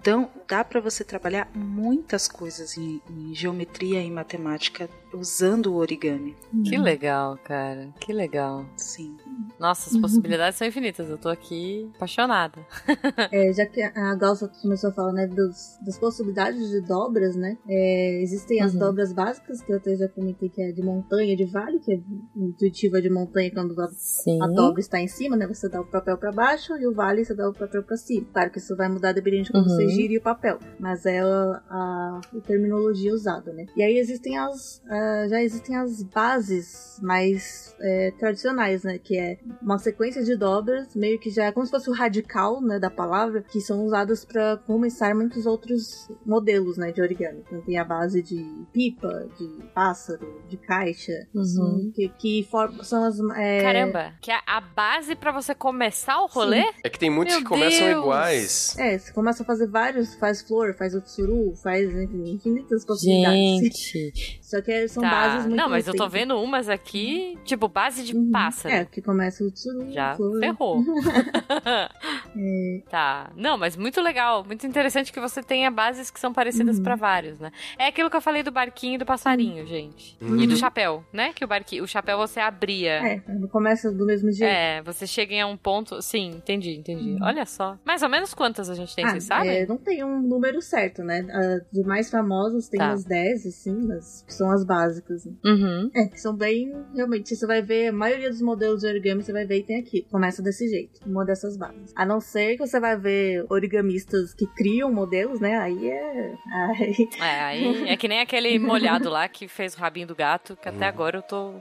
Então, dá para você trabalhar muitas coisas em, em geometria e matemática usando o origami. Que legal, cara. Que legal. Sim. Nossa, as possibilidades são infinitas. Eu tô aqui apaixonada. É, já que a Galsa começou a falar, né, dos, das possibilidades de dobras, né? é, existem as Uhum. dobras básicas, que eu até já comentei que é de montanha, de vale, que é intuitiva de montanha quando a, a dobra está em cima, né? Você dá o papel para baixo e o vale você dá o papel para cima. Claro que isso vai mudar dependendo de como Uhum. você gire o papel, mas é a, a, a terminologia usada, né? E aí existem as ah, já existem as bases mais é, tradicionais, né? Que é uma sequência de dobras, meio que já é como se fosse o radical, né, da palavra, que são usadas para começar muitos outros modelos, né, de origami. Então tem a base de pipa, de pássaro, de caixa, Uhum. assim, que, que for- são as é, Caramba, que é a base pra você começar o rolê? É que tem muitos Meu que começam Deus. iguais. É, você começa a fazer vários, faz flor, faz o tsuru, faz enfim, infinitas possibilidades. Gente. Só que são Tá. bases muito Não, mas eu tô recentes. vendo umas aqui, tipo, base de Uhum. pássaro. É, que começa o tsuru, Já flor. ferrou. É, Tá. Não, mas muito legal. Muito interessante que você tenha bases que são parecidas Uhum. pra vários, né? É aquilo que eu falei do barquinho e do passarinho, gente. Uhum. E do chapéu, né? Que o barquinho, o chapéu você abria. é, começa do mesmo jeito. É, você chega em um ponto. Sim, entendi, entendi. Uhum. Olha só. Mais ou menos quantas a gente tem, vocês sabem? é, não tem um número certo, né? A de mais famosas tem Tá. umas 10, assim, mas que são as básicas. né? Uhum. É, que são bem. Realmente, você vai ver, a maioria dos modelos de origami você vai ver e tem aqui. Começa desse jeito, uma dessas bases. A não ser que você vai ver origamistas que criam modelos, né? Aí é. Aí, É, aí é que nem aquele molhado lá que fez o rabinho do gato, que até agora eu tô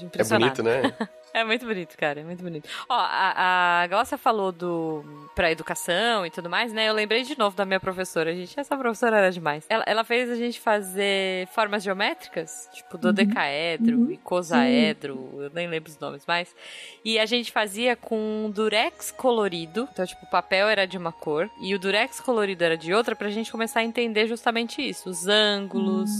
É impressionada. bonito, né? É muito bonito, cara, é muito bonito. Ó, a, a Glaucia falou do pra educação e tudo mais, né? Eu lembrei de novo da minha professora, gente. Essa professora era demais. Ela, ela fez a gente fazer formas geométricas, tipo dodecaedro Uhum. e cosaedro, eu nem lembro os nomes mais. E a gente fazia com durex colorido, então, tipo, o papel era de uma cor e o durex colorido era de outra, pra gente começar a entender justamente isso, os ângulos.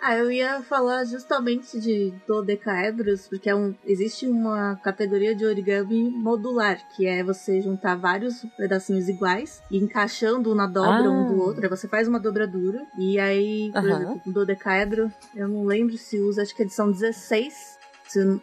Ah, eu ia falar justamente de dodecaedros, porque é um, existe uma categoria de origami modular, que é você juntar vários pedacinhos iguais e encaixando na dobra Ah. um do outro. Aí você faz uma dobradura e aí, por Aham. exemplo, o dodecaedro, eu não lembro se usa, acho que eles são 16.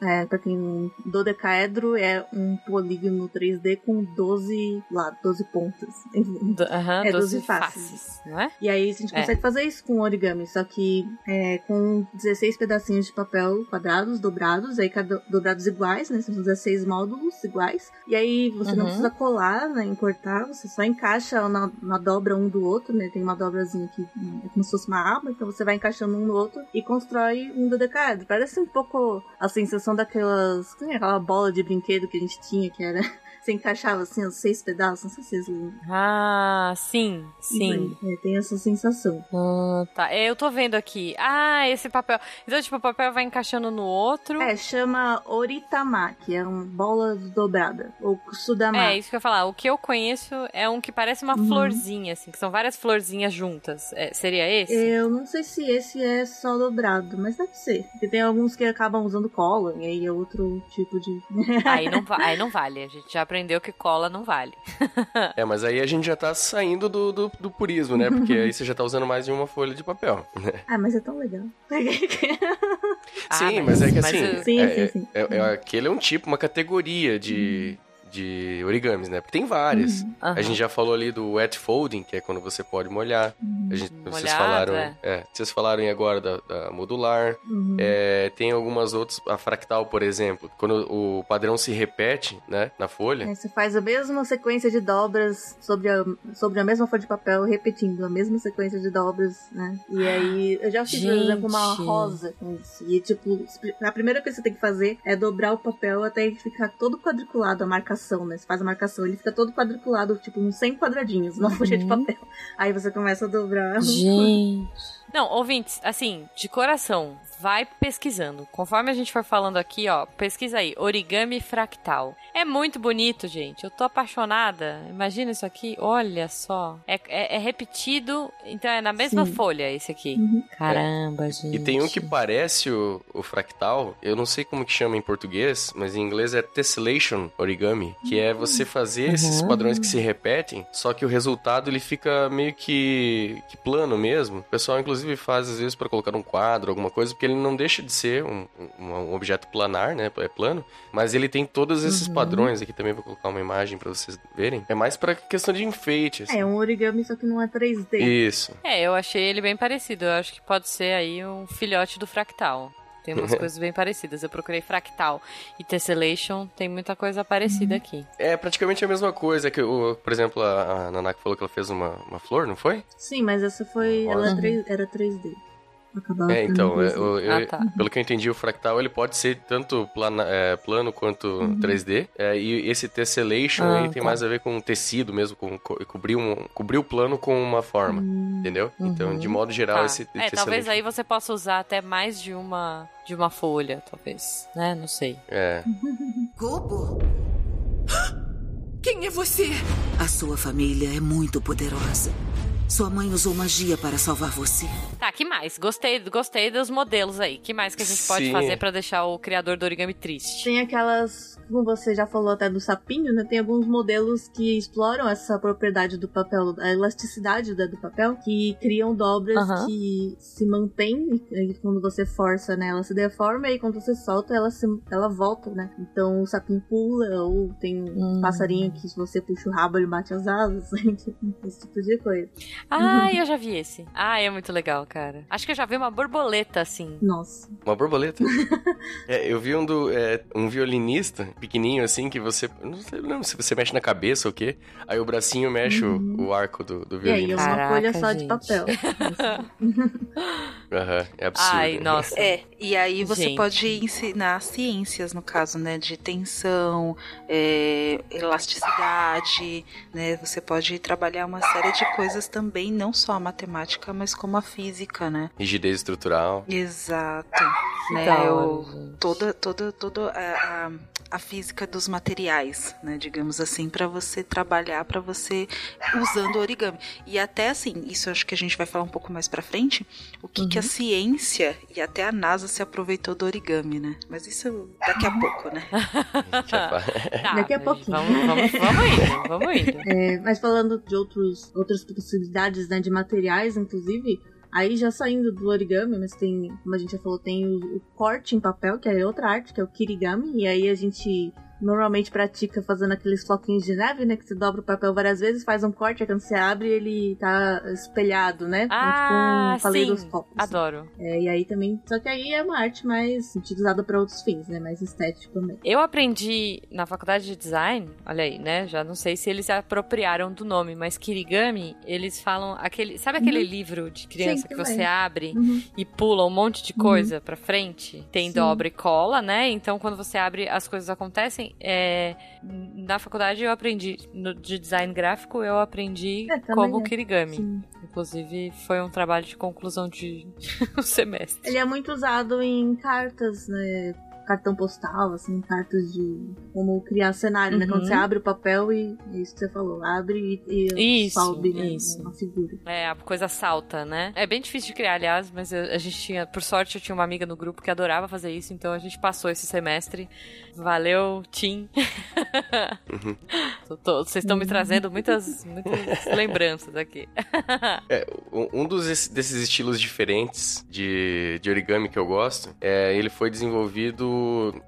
É, pra quem não- dodecaedro é um polígono 3D com 12 lados, 12 pontas. Do- Aham, É, 12 12 faces. faces, não é? E aí a gente É. consegue fazer isso com origami, só que é, com 16 pedacinhos de papel quadrados, dobrados, aí cada, dobrados iguais, né? São 16 módulos iguais. E aí você não Uhum. precisa colar, né? Encortar, você só encaixa na, na dobra um do outro, né? Tem uma dobrazinha aqui, é como se fosse uma aba, então você vai encaixando um no outro e constrói um dodecaedro. Parece um pouco a sensação daquelas. Aquela bola de brinquedo que a gente tinha, que era. Você encaixava assim os seis pedaços, não sei se vocês lembram. Ah, sim, sim. É, tem essa sensação. Ah, tá. É, eu tô vendo aqui. Ah, esse papel. Então, tipo, o papel vai encaixando no outro. É, chama Oritama, que é uma bola dobrada. Ou Sudama. É, isso que eu ia falar. O que eu conheço é um que parece uma Uhum. florzinha, assim, que são várias florzinhas juntas. É, seria esse? Eu não sei se esse é só dobrado, mas deve ser. Porque tem alguns que acabam usando cola, e aí é outro tipo de. Aí, não aí não vale. A gente já aprendeu que cola não vale. É, mas aí a gente já tá saindo do, do, do purismo, né? Porque aí você já tá usando mais de uma folha de papel. ah, mas é tão legal. Ah, sim, mas, é que assim, eu- Sim, é, sim, sim. é- é- aquele é um tipo, uma categoria de, de origamis, né? Porque tem várias. Aham. A gente já falou ali do wet folding, que é quando você pode molhar. A gente, vocês falaram, é. é, vocês falaram agora da, da modular. Uhum. É, tem algumas outras, a fractal, por exemplo, quando o padrão se repete, né, na folha. É, você faz a mesma sequência de dobras sobre a, sobre a mesma folha de papel, repetindo a mesma sequência de dobras, né? E aí, eu já fiz, por exemplo, uma rosa com isso. E, tipo, a primeira coisa que você tem que fazer é dobrar o papel até ele ficar todo quadriculado, a marcação marcação, né? Você faz a marcação, ele fica todo quadriculado, tipo uns 100 quadradinhos, uma folha de papel. Aí você começa a dobrar. Gente. Não, ouvintes, assim, de coração, vai pesquisando. Conforme a gente for falando aqui, ó, pesquisa aí, origami fractal. É muito bonito, gente. Eu tô apaixonada. Imagina isso aqui, olha só. É, é- é repetido, então é na mesma Sim. folha esse aqui. Uhum. Caramba, gente. E tem um que parece o, o fractal, eu não sei como que chama em português, mas em inglês é tessellation origami, que é você fazer esses Uhum. padrões que se repetem, só que o resultado ele fica meio que, que plano mesmo. O pessoal inclusive faz às vezes para colocar um quadro, alguma coisa, porque ele não deixa de ser um, um- um objeto planar, né, é plano, mas ele tem todos esses Uhum. padrões aqui também vou colocar uma imagem para vocês verem. É mais para questão de enfeite, assim. É um origami, só que não é 3D. Isso. É, eu achei ele bem parecido. Eu acho que pode ser aí um filhote do fractal. Tem umas coisas bem parecidas. Eu procurei fractal e tessellation, tem muita coisa parecida aqui. É praticamente a mesma coisa que, o, por exemplo, a, a Nanaka falou que ela fez uma, uma flor, não foi? Sim, mas essa foi. Ela Uhum. é 3 era 3D. Acabava É, então, é, 3D. eu- eu- Ah, tá. pelo que eu entendi, o fractal ele pode ser tanto plana- é, plano quanto 3D. é, e esse tessellation Ah, aí tem tá. mais a ver com tecido mesmo, com co- cobrir, um, cobrir o plano com uma forma, entendeu? Então, de modo geral, Tá. esse É, talvez aí você possa usar até mais de uma de uma folha, talvez, né? Não sei. É, Cubo? Quem é você? A sua família é muito poderosa. Sua mãe usou magia para salvar você. Tá, que mais? Gostei, gostei dos modelos aí. Que mais que a gente pode Sim. fazer pra deixar o criador do origami triste? Tem aquelas, como você já falou até do sapinho, né? Tem alguns modelos que exploram essa propriedade do papel, a elasticidade da- do papel, que criam dobras que se mantêm e quando você força, né? Ela se deforma e quando você solta, ela, se, ela volta, né? Então o sapinho pula, ou tem um Hum. passarinho que se você puxa o rabo ele bate as asas, esse tipo de coisa. Ah, eu já vi esse. Ah, é muito legal, cara. Acho que eu já vi uma borboleta assim. Nossa. uma borboleta. É, eu vi um, do, é, um violinista pequenininho assim, que você. Não sei não, se você mexe na cabeça ou o quê. Aí o bracinho mexe o- o, arco do, do E aí, violino. é uma folha só de gente. papel. Aham, é absurdo. Ai, nossa. É, e aí você Gente. pode ensinar ciências, no caso, né, de tensão, é, elasticidade, né, você pode trabalhar uma série de coisas também, não só a matemática, mas como a física, né. Rigidez estrutural. Exato, né, hora, o- gente. toda, toda, toda a, a, a física dos materiais, né, digamos assim, para você trabalhar, para você usando o origami. E até assim, isso eu acho que a gente vai falar um pouco mais pra frente, o que, que a ciência e até a NASA se aproveitou do origami, né? Mas isso daqui a pouco, né? Tá, Daqui a pouquinho. Vamos, vamos, vamos indo, vamos indo. É, mas falando de outros, outras possibilidades, né, de materiais, inclusive, aí já saindo do origami, mas tem, como a gente já falou, tem o, o corte em papel, que é outra arte, que é o kirigami, e aí a gente normalmente pratica fazendo aqueles floquinhos de neve, né, que você dobra o papel várias vezes, faz um corte, aí quando você abre ele tá espelhado, né, Ah, com sim. focos. Adoro. É, e aí também, só que aí é uma arte mais utilizada para outros fins, né, mais estético também. Eu aprendi na faculdade de design, olha aí, né? Já não sei se eles se apropriaram do nome, mas Kirigami, eles falam aquele. Sabe aquele livro de criança Sim, que também. você abre Uhum. e pula um monte de coisa pra frente? Tem Sim. dobra e cola, né? Então quando você abre, as coisas acontecem. É, na faculdade eu aprendi, no, de design gráfico, eu aprendi É, como é. Kirigami. Sim. Inclusive, foi um trabalho de conclusão de semestre. Ele é muito usado em cartas, né? Cartão postal, assim, cartas de como criar cenário, né? Uhum. Quando você abre o papel e é isso que você falou, abre e, e Isso, sobe, né? isso. Uma figura. É, a coisa salta, né? É bem difícil de criar, aliás, mas eu- a gente tinha, por sorte, eu tinha uma amiga no grupo que adorava fazer isso, então a gente passou esse semestre. Valeu, Tim. Tô- tô- Vocês estão me trazendo muitas, muitas lembranças aqui. É, um dos es- desses estilos diferentes de, de origami que eu gosto, é, ele foi desenvolvido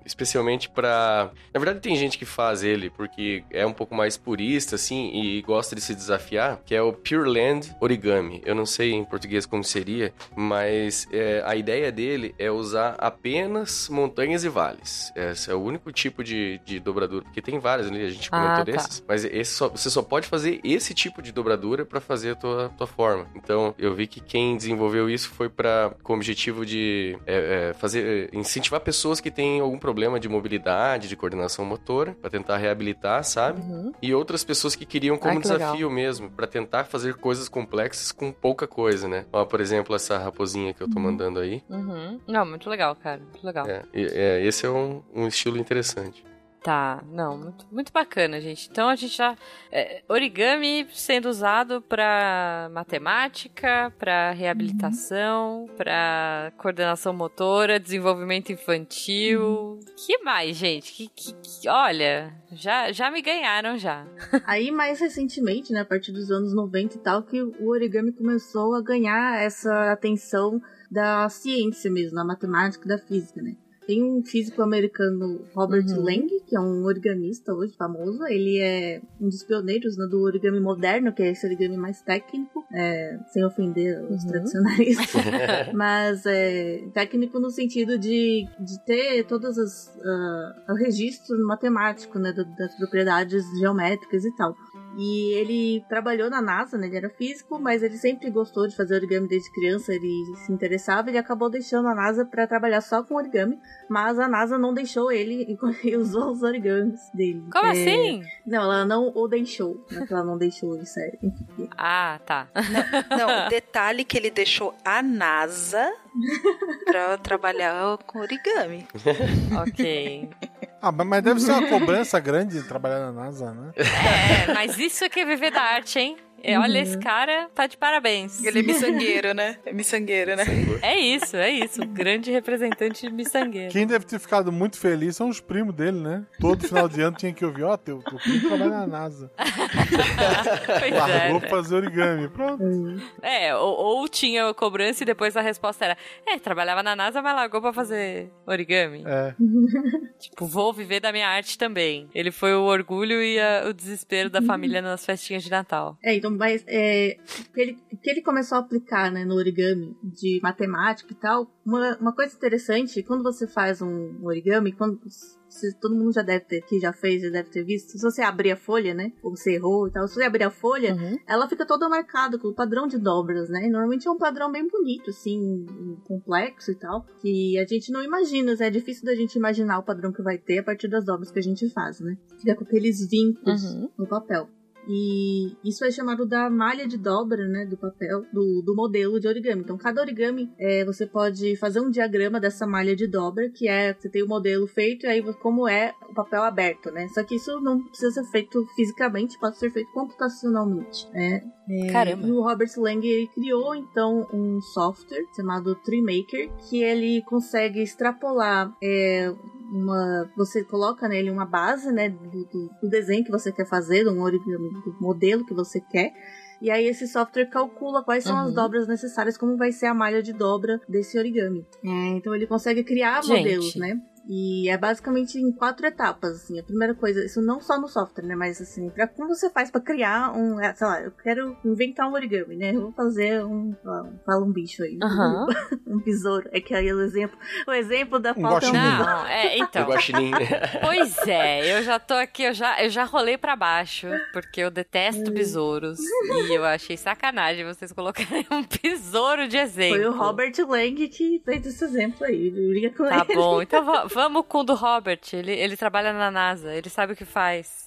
especialmente pra. Na verdade, tem gente que faz ele porque é um pouco mais purista, assim, e gosta de se desafiar, que é o Pure Land Origami. Eu não sei em português como seria, mas é, a ideia dele é usar apenas montanhas e vales. Esse é o único tipo de, de dobradura, porque tem vários ali, a gente Ah, comentou tá. desses. Mas esse só- você só pode fazer esse tipo de dobradura pra fazer a tua, tua forma. Então, Então, eu vi que quem desenvolveu isso foi para com o objetivo de é, é, fazer incentivar pessoas que têm algum problema de mobilidade, de coordenação motora, para tentar reabilitar, sabe? Uhum. E outras pessoas que queriam como Ai, que legal. desafio mesmo, para tentar fazer coisas complexas com pouca coisa, né? Ó, por exemplo, essa raposinha que eu tô mandando aí. Uhum. Não, muito legal, cara. Muito legal. É, é, esse é um, um estilo interessante. Tá, não, muito, muito bacana, gente. Então a gente já. é, origami sendo usado pra matemática, pra reabilitação, pra coordenação motora, desenvolvimento infantil. Que mais, gente? Que, que- que- olha, já, já me ganharam já. Aí, mais recentemente, né, a partir dos anos 90 e tal, que o origami começou a ganhar essa atenção da ciência mesmo, da matemática e da física, né? Tem um físico americano, Robert Uhum. Lang, que é um origamista hoje famoso. Ele é um dos pioneiros né, do origami moderno, que é esse origami mais técnico, é, sem ofender os Uhum. tradicionalistas. Mas é técnico no sentido de, de ter todas as ah, o registro matemático, né, do- das propriedades geométricas e tal. E ele trabalhou na NASA, né? Ele era físico, mas ele sempre gostou de fazer origami desde criança, ele se interessava, ele acabou deixando a NASA para trabalhar só com origami, mas a NASA não deixou ele e usou os origamis dele. Como É, assim? Não, ela não o deixou, não é que ela não deixou ele, sério. Ah, tá. Não, o detalhe que ele deixou a NASA pra trabalhar com origami. ok. Ah, mas- deve ser uma cobrança grande trabalhar na NASA, né? É, mas isso aqui é viver da arte, hein? É, Olha, esse cara tá de parabéns. Ele é miçangueiro, né? É miçangueiro, né? É isso, é isso. Grande representante de miçangueiro. Quem deve ter ficado muito feliz são os primos dele, né? Todo final de ano tinha que ouvir, ó, teu, teu primo trabalha na NASA. Pois é, Largou né? pra fazer origami. Pronto. É, ou, ou tinha cobrança e depois a resposta era: É, trabalhava na NASA, mas largou pra fazer origami. É. Tipo, vou viver da minha arte também. Ele foi o orgulho e a- o desespero da família nas festinhas de Natal. É, então, mas é, que ele, que ele começou a aplicar né, no origami de matemática e tal, uma, uma coisa interessante, quando você faz um origami, quando se, todo mundo já deve ter, que já fez, já deve ter visto, se você abrir a folha, né, ou você errou e tal, se você abrir a folha, Uhum. ela fica toda marcada com o padrão de dobras, né, e normalmente é um padrão bem bonito, assim, complexo e tal, que a gente não imagina, né, é difícil da gente imaginar o padrão que vai ter a partir das dobras que a gente faz, né, fica com aqueles vincos Uhum. no papel. E isso é chamado da malha de dobra, né, do papel, do, do modelo de origami. Então, cada origami, é, você pode fazer um diagrama dessa malha de dobra, que é, você tem o modelo feito e aí como é o papel aberto, né? Só que isso não precisa ser feito fisicamente, pode ser feito computacionalmente, né? É, Caramba. E o Robert Lang ele criou então um software chamado TreeMaker que ele consegue extrapolar é, uma você coloca nele uma base né do, do- do desenho que você quer fazer do origami do modelo que você quer e aí esse software calcula quais são as Uhum. dobras necessárias como vai ser a malha de dobra desse origami É, então ele consegue criar Gente. modelos né e é basicamente em quatro etapas, assim. A primeira coisa, isso não só no software, né? Mas assim, pra, como você faz pra criar um. é, Sei lá, eu quero inventar um origami, né? Eu vou fazer um. Fala um bicho aí. Um besouro. É que aí o exemplo. O exemplo da Um falta é um guaxinim. besouro. Não, é, O então. Pois é, eu já tô aqui, eu já, eu já rolei pra baixo, porque eu detesto besouros. E eu achei sacanagem vocês colocarem um besouro de exemplo. Foi o Robert Lang que fez esse exemplo aí. Liga com Tá ele. bom, então vamos com o do Robert. Ele, ele trabalha na NASA, ele sabe o que faz.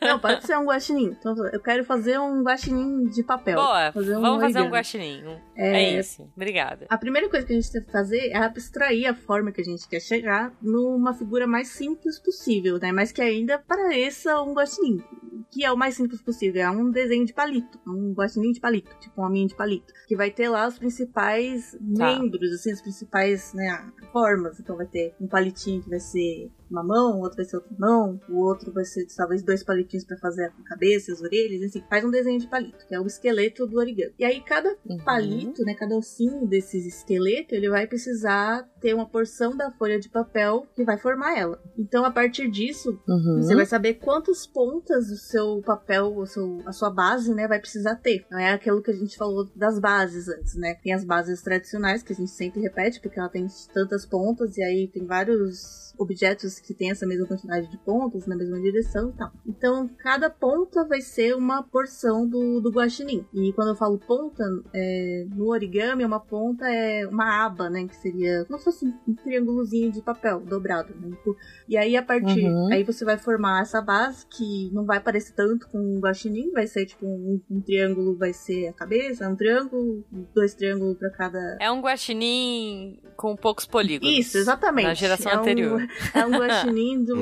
Não, pode ser um guaxinim. Então, eu quero fazer um guaxinim de papel. Boa, Fazer um vamos fazer um origami. guaxinim. É... É, isso, obrigada. A primeira coisa que a gente tem que fazer é abstrair a forma que a gente quer chegar numa figura mais simples possível, né? Mas que ainda pareça um guaxinim. Que é o mais simples possível. É um desenho de palito. Um guaxinim de palito. Tipo um hominho de palito. Que vai ter lá os principais membros, assim, as principais né, formas. Então vai ter um palitinho que vai ser uma mão, o outro vai ser outra mão, o outro vai ser talvez dois palitinhos pra fazer a cabeça, as orelhas, assim. Faz um desenho de palito, que é o esqueleto do origami. E aí cada Uhum. palito, né, cada ossinho desse esqueleto, ele vai precisar ter uma porção da folha de papel que vai formar ela. Então, a partir disso, Uhum. você vai saber quantas pontas o seu papel, o seu, a sua base, né, vai precisar ter. Não é aquilo que a gente falou das bases antes, né? Tem as bases tradicionais que a gente sempre repete, porque ela tem tantas pontas e aí tem vários objetos que tem essa mesma quantidade de pontas na mesma direção e tal. Então, cada ponta vai ser uma porção do, do guaxinim. E quando eu falo ponta, é, no origami, uma ponta é uma aba, né? Que seria como se fosse um triângulozinho de papel dobrado, né? Tipo, E aí, a partir... Uhum. Aí você vai formar essa base, que não vai parecer tanto com um guaxinim, vai ser tipo um, um triângulo, vai ser a cabeça, um triângulo, dois triângulos pra cada... É um guaxinim com poucos polígonos. Isso, exatamente. Na geração é um- anterior. É um guaxinim do,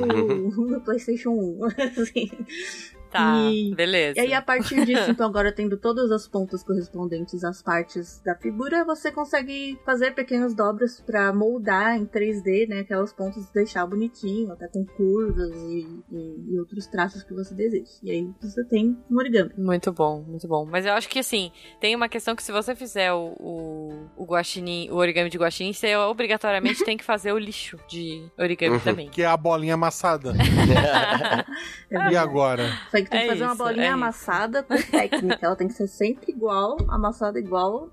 do PlayStation 1. assim. Tá, E- beleza. E aí, a partir disso, então, agora tendo todas as pontas correspondentes às partes da figura, você consegue fazer pequenas dobras pra moldar em 3D, né? Aquelas pontas e deixar bonitinho, até com curvas e, e- e outros traços que você deseja. E aí você tem um origami. Muito bom, muito bom. Mas eu acho que assim, tem uma questão que se você fizer o, o, o guaxinim, o origami de guaxinim, você obrigatoriamente tem que fazer o lixo de origami Uhum. também. Que é a bolinha amassada. É E agora? Só que tem que É fazer uma isso, bolinha é amassada com técnica. Ela tem que ser sempre igual, amassada igual.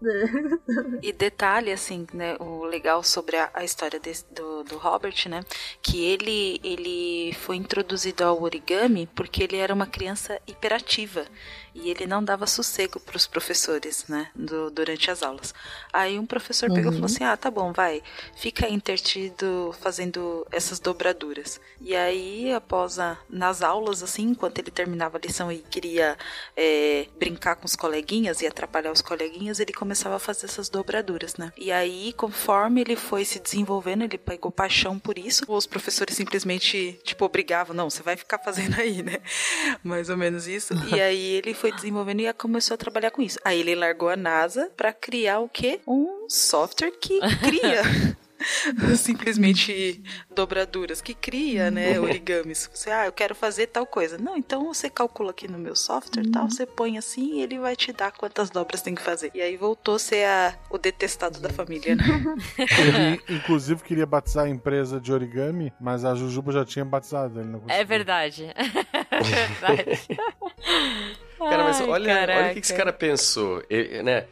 E detalhe, assim, né, o legal sobre a, a história desse- do, do Robert, né, que ele, ele foi introduzido ao origami porque ele era uma criança hiperativa e ele não dava sossego para os professores, né, do- durante as aulas. Aí um professor pegou e falou assim, ah, tá bom, vai, fica intertido fazendo essas dobraduras. E aí, após a, nas aulas, assim, enquanto ele terminava a lição e queria é, brincar com os coleguinhas e atrapalhar os coleguinhas, ele começava a fazer essas dobraduras, né? E aí, conforme ele foi se desenvolvendo, ele pegou paixão por isso. Os professores simplesmente, tipo, obrigavam, não, você vai ficar fazendo aí, né? Mais ou menos isso. E aí ele foi desenvolvendo e começou a trabalhar com isso. Aí ele largou a NASA para criar o quê? Um software que cria simplesmente dobraduras, que cria, né, origamis. Você, ah, eu quero fazer tal coisa. Não, então você calcula aqui no meu software, tal, você põe assim e ele vai te dar quantas dobras tem que fazer. E aí voltou a ser a, o detestado da família, né? Ele, inclusive, queria batizar a empresa de origami, mas a Jujuba já tinha batizado. Ele não É verdade. É verdade. Cara, mas olha, olha o que esse cara pensou. Ele, né,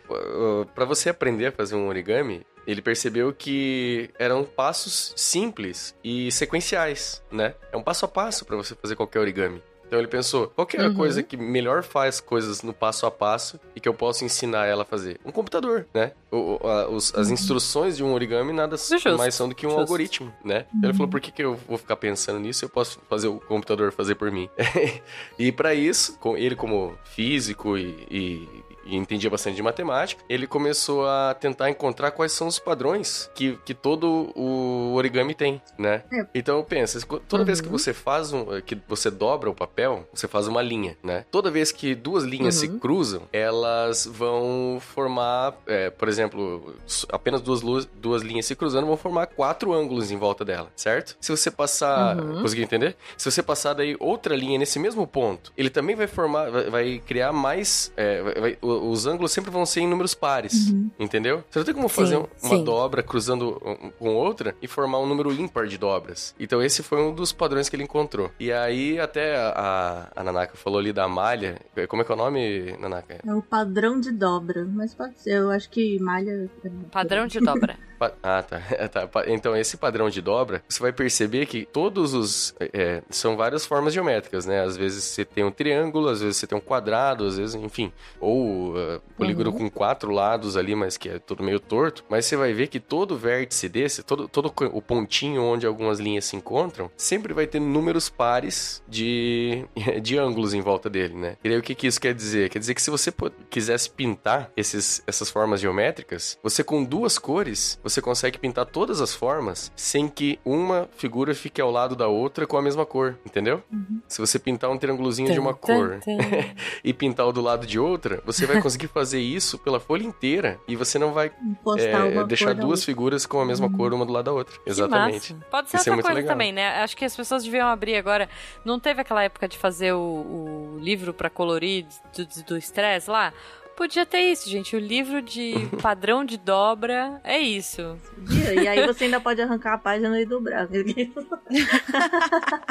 pra você aprender a fazer um origami, ele percebeu que eram passos simples e sequenciais, né? É um passo a passo pra você fazer qualquer origami. Então ele pensou, qual que é a Uhum. coisa que melhor faz coisas no passo a passo e que eu posso ensinar ela a fazer? Um computador, né? O- a- os- as instruções de um origami nada Justo, mais são do que um justo. algoritmo, né? Ele falou, por que, que eu vou ficar pensando nisso? Eu posso fazer o computador fazer por mim. e para isso, com ele como físico e, e- e entendia bastante de matemática, ele começou a tentar encontrar quais são os padrões que, que todo o origami tem, né? É. Então pensa, toda vez que Uhum. você faz um, que você dobra o papel, você faz uma linha, né? Toda vez que duas linhas se Uhum. cruzam, elas vão formar, é, por exemplo, apenas duas, luz, duas linhas se cruzando vão formar quatro ângulos em volta dela, certo? Se você passar, Uhum. conseguiu entender? Se você passar daí outra linha nesse mesmo ponto, ele também vai formar, vai, vai criar mais, é, vai- vai- os ângulos sempre vão ser em números pares, entendeu? Você não tem como fazer Sim, uma sim. dobra cruzando com outra e formar um número ímpar de dobras. Então esse foi um dos padrões que ele encontrou. E aí até a, a Nanaka falou ali da malha. Como é que é o nome, Nanaka? É o padrão de dobra. Mas pode ser, eu acho que malha. é Padrão de dobra. Ah, tá. Tá, pa- Então, esse padrão de dobra, você vai perceber que todos os. é, são várias formas geométricas, né? Às vezes você tem um triângulo, às vezes você tem um quadrado, às vezes, enfim. Ou uh, polígono com quatro lados ali, mas que é todo meio torto. Mas você vai ver que todo vértice desse, todo, todo o pontinho onde algumas linhas se encontram, sempre vai ter números pares de, de ângulos em volta dele, né? E aí o que, que isso quer dizer? Quer dizer que se você quisesse pintar esses, essas formas geométricas, você com duas cores, você consegue pintar todas as formas sem que uma figura fique ao lado da outra com a mesma cor, entendeu? Se você pintar um triângulozinho de uma cor e pintar o do lado de outra, você vai conseguir fazer isso pela folha inteira e você não vai é, deixar duas figuras com a mesma cor uma do lado da outra. Exatamente. Que massa. Pode ser Isso é outra muito coisa legal. também, né? Acho que as pessoas deviam abrir agora. Não teve aquela época de fazer o, o livro pra colorir do- do estresse lá? Podia ter isso, gente. O livro de padrão de dobra é isso. E aí você ainda pode arrancar a página e dobrar.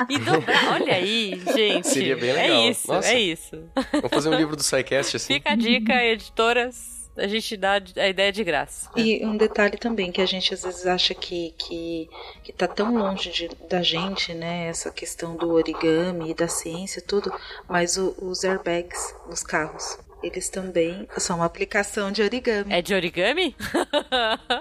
E dobrar, olha aí, gente. Seria bem legal. É isso, Nossa. é isso. Vamos fazer um livro do SciCast assim. Fica a dica, editoras. a gente dá a ideia de graça. E um detalhe também, que a gente às vezes acha que, que, que tá tão longe de, da gente, né? Essa questão do origami e da ciência, tudo, mas o, os airbags nos carros. Eles também são uma aplicação de origami. É de origami?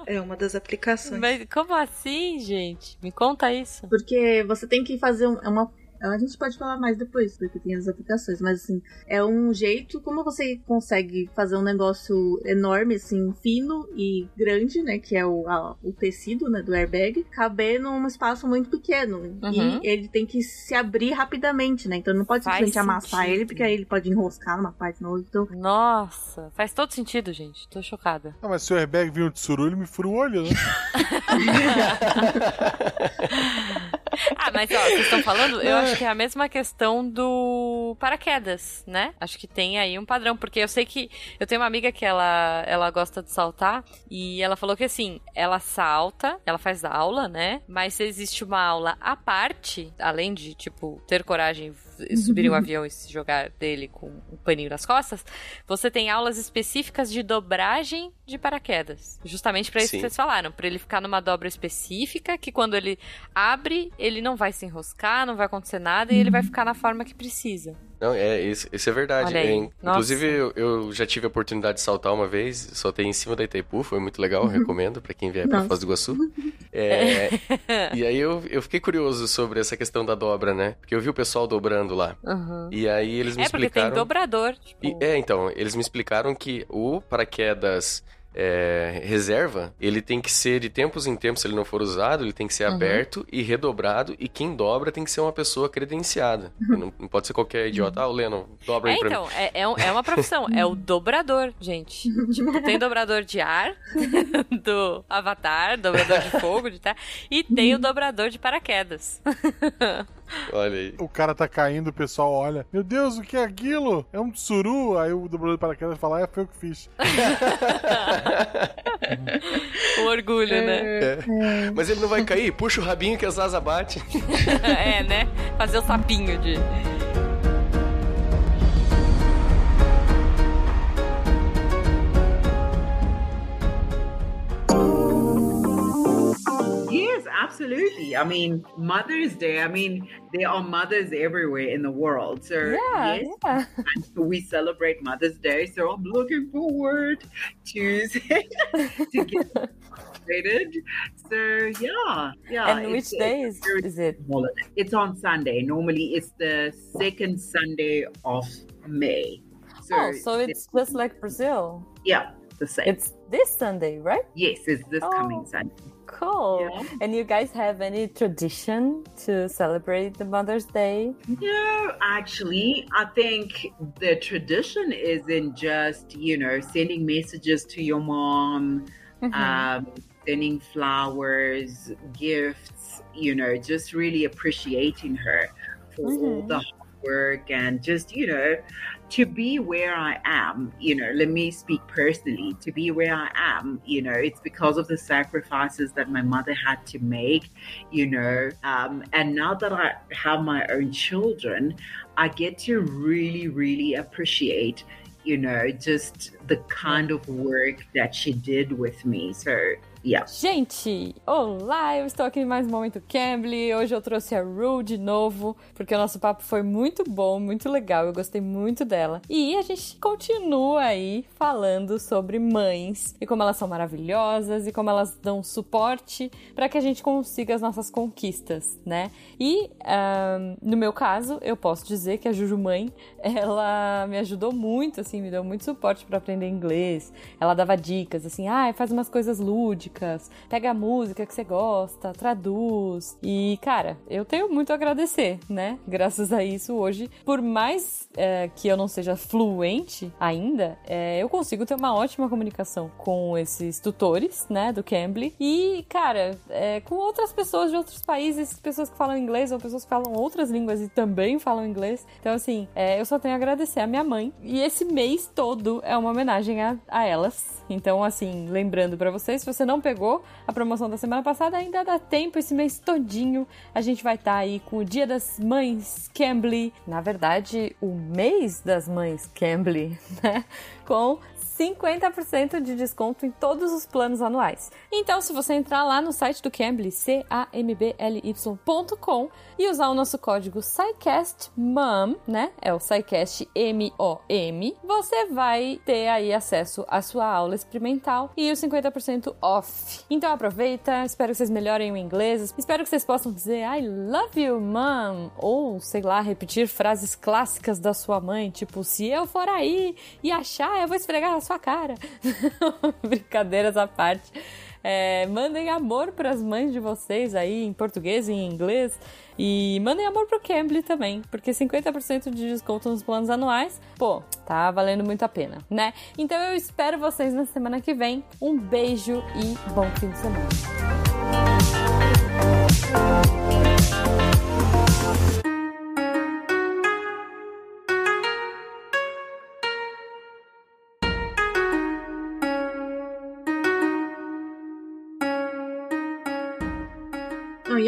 É uma das aplicações. Mas como assim, gente? Me conta isso. Porque você tem que fazer é uma. A gente pode falar mais depois, porque tem as aplicações, mas assim, é um jeito como você consegue fazer um negócio enorme, assim, fino e grande, né? Que é o, a- o tecido, né, do airbag, caber num espaço muito pequeno. Uhum. E ele tem que se abrir rapidamente, né? Então não pode Faz simplesmente amassar sentido. ele, porque aí ele pode enroscar numa parte na outra. Então, Nossa, faz todo sentido, gente. Tô chocada. Ah, mas se o airbag vir um tsuru, ele me fura o olho, né? Ah, mas ó, vocês estão falando, eu acho que é a mesma questão do paraquedas, né? Acho que tem aí um padrão, porque eu sei que eu tenho uma amiga que ela, ela gosta de saltar e ela falou que assim, ela salta, ela faz aula, né? Mas se existe uma aula à parte, além de, tipo, ter coragem subir em um avião e se jogar dele com um paninho nas costas, você tem aulas específicas de dobragem de paraquedas. Justamente pra isso Sim. que vocês falaram, pra ele ficar numa dobra específica, que quando ele abre, ele não vai se enroscar, não vai acontecer nada e ele vai ficar na forma que precisa. Não, é, isso, isso é verdade. É, inclusive, eu, eu já tive a oportunidade de saltar uma vez, saltei em cima da Itaipu, foi muito legal, recomendo pra quem vier pra Nossa. Foz do Iguaçu. É, e aí eu, eu fiquei curioso sobre essa questão da dobra, né? Porque eu vi o pessoal dobrando lá. Uhum. E aí eles me É porque tem explicaram. dobrador. Tipo, E- é, então, eles me explicaram que o paraquedas é, reserva, ele tem que ser de tempos em tempos, se ele não for usado, ele tem que ser Uhum. aberto e redobrado, e quem dobra tem que ser uma pessoa credenciada. não, não pode ser qualquer idiota. Ah, o Leno, dobra É, aí pra mim. então, é, é, um- é uma profissão, é o dobrador, gente. Tipo, tem dobrador de ar, do Avatar, dobrador de fogo, de terra, e tem o dobrador de paraquedas. Olha aí. O cara tá caindo, o pessoal olha. Meu Deus, o que é aquilo? É um tsuru? Aí o dobrador de paraquedas fala, é, foi eu que fiz. O orgulho, né? Mas ele não vai cair? Puxa o rabinho que as asas batem. É, né? Fazer o sapinho de. Yes, absolutely. I mean, Mother's Day, I mean, there are mothers everywhere in the world. So, Yeah, yes, yeah. we celebrate Mother's Day. So, I'm looking forward to, to get celebrated. So, yeah, yeah. And which day is, is it? holiday. It's on Sunday. Normally, it's the second Sunday of May. So, Oh, so it's just like Brazil. yeah, the same. It's this Sunday, right? yes, it's this Oh. coming Sunday. Cool. Yeah. And you guys have any tradition to celebrate the Mother's Day? No, actually, I think the tradition isn't just, you know, sending messages to your mom, um, sending flowers, gifts, you know, just really appreciating her for all Mhm. the hard work and just, you know, to be where I am, you know, let me speak personally, to be where I am, you know, it's because of the sacrifices that my mother had to make, you know. Um, and now that I have my own children, I get to really, really appreciate, you know, just the kind of work that she did with me. So, yeah. Gente, olá, eu estou aqui em mais um Momento Cambly. Hoje eu trouxe a Ru de novo, porque o nosso papo foi muito bom, muito legal, eu gostei muito dela. E a gente continua aí falando sobre mães e como elas são maravilhosas e como elas dão suporte para que a gente consiga as nossas conquistas, né? E ahn, no meu caso, eu posso dizer que a Juju Mãe, ela me ajudou muito, assim, me deu muito suporte para aprender inglês. Ela dava dicas, assim, ah, faz umas coisas lúdicas, pega a música que você gosta, traduz. E, cara, eu tenho muito a agradecer, né? Graças a isso, hoje, por mais é, que eu não seja fluente ainda, é, eu consigo ter uma ótima comunicação com esses tutores, né, do Cambly. E, cara, é, com outras pessoas de outros países, pessoas que falam inglês ou pessoas que falam outras línguas e também falam inglês. Então, assim, é, eu só tenho a agradecer a minha mãe. E esse mês todo é uma homenagem a, a elas. Então, assim, lembrando pra vocês, se você não pegou a promoção da semana passada, ainda dá tempo esse mês todinho. A gente vai estar aí com o Dia das Mães Cambly. Na verdade, o mês das mães Cambly, né? Com 50% de desconto em todos os planos anuais. Então, se você entrar lá no site do Cambly, C-A-M-B-L-Y.com, e usar o nosso código SciCastMOM, né? É o SciCast M-O-M, você vai ter aí acesso à sua aula experimental e os 50% off. Então aproveita, espero que vocês melhorem o inglês, espero que vocês possam dizer I love you, mom, ou sei lá, repetir frases clássicas da sua mãe, tipo, se eu for aí e achar, eu vou esfregar na sua cara. Brincadeiras à parte. É, mandem amor para as mães de vocês aí em português e em inglês. E mandem amor pro Cambly também, porque 50% de desconto nos planos anuais, pô, tá valendo muito a pena, né? Então eu espero vocês na semana que vem. Um beijo e bom fim de semana.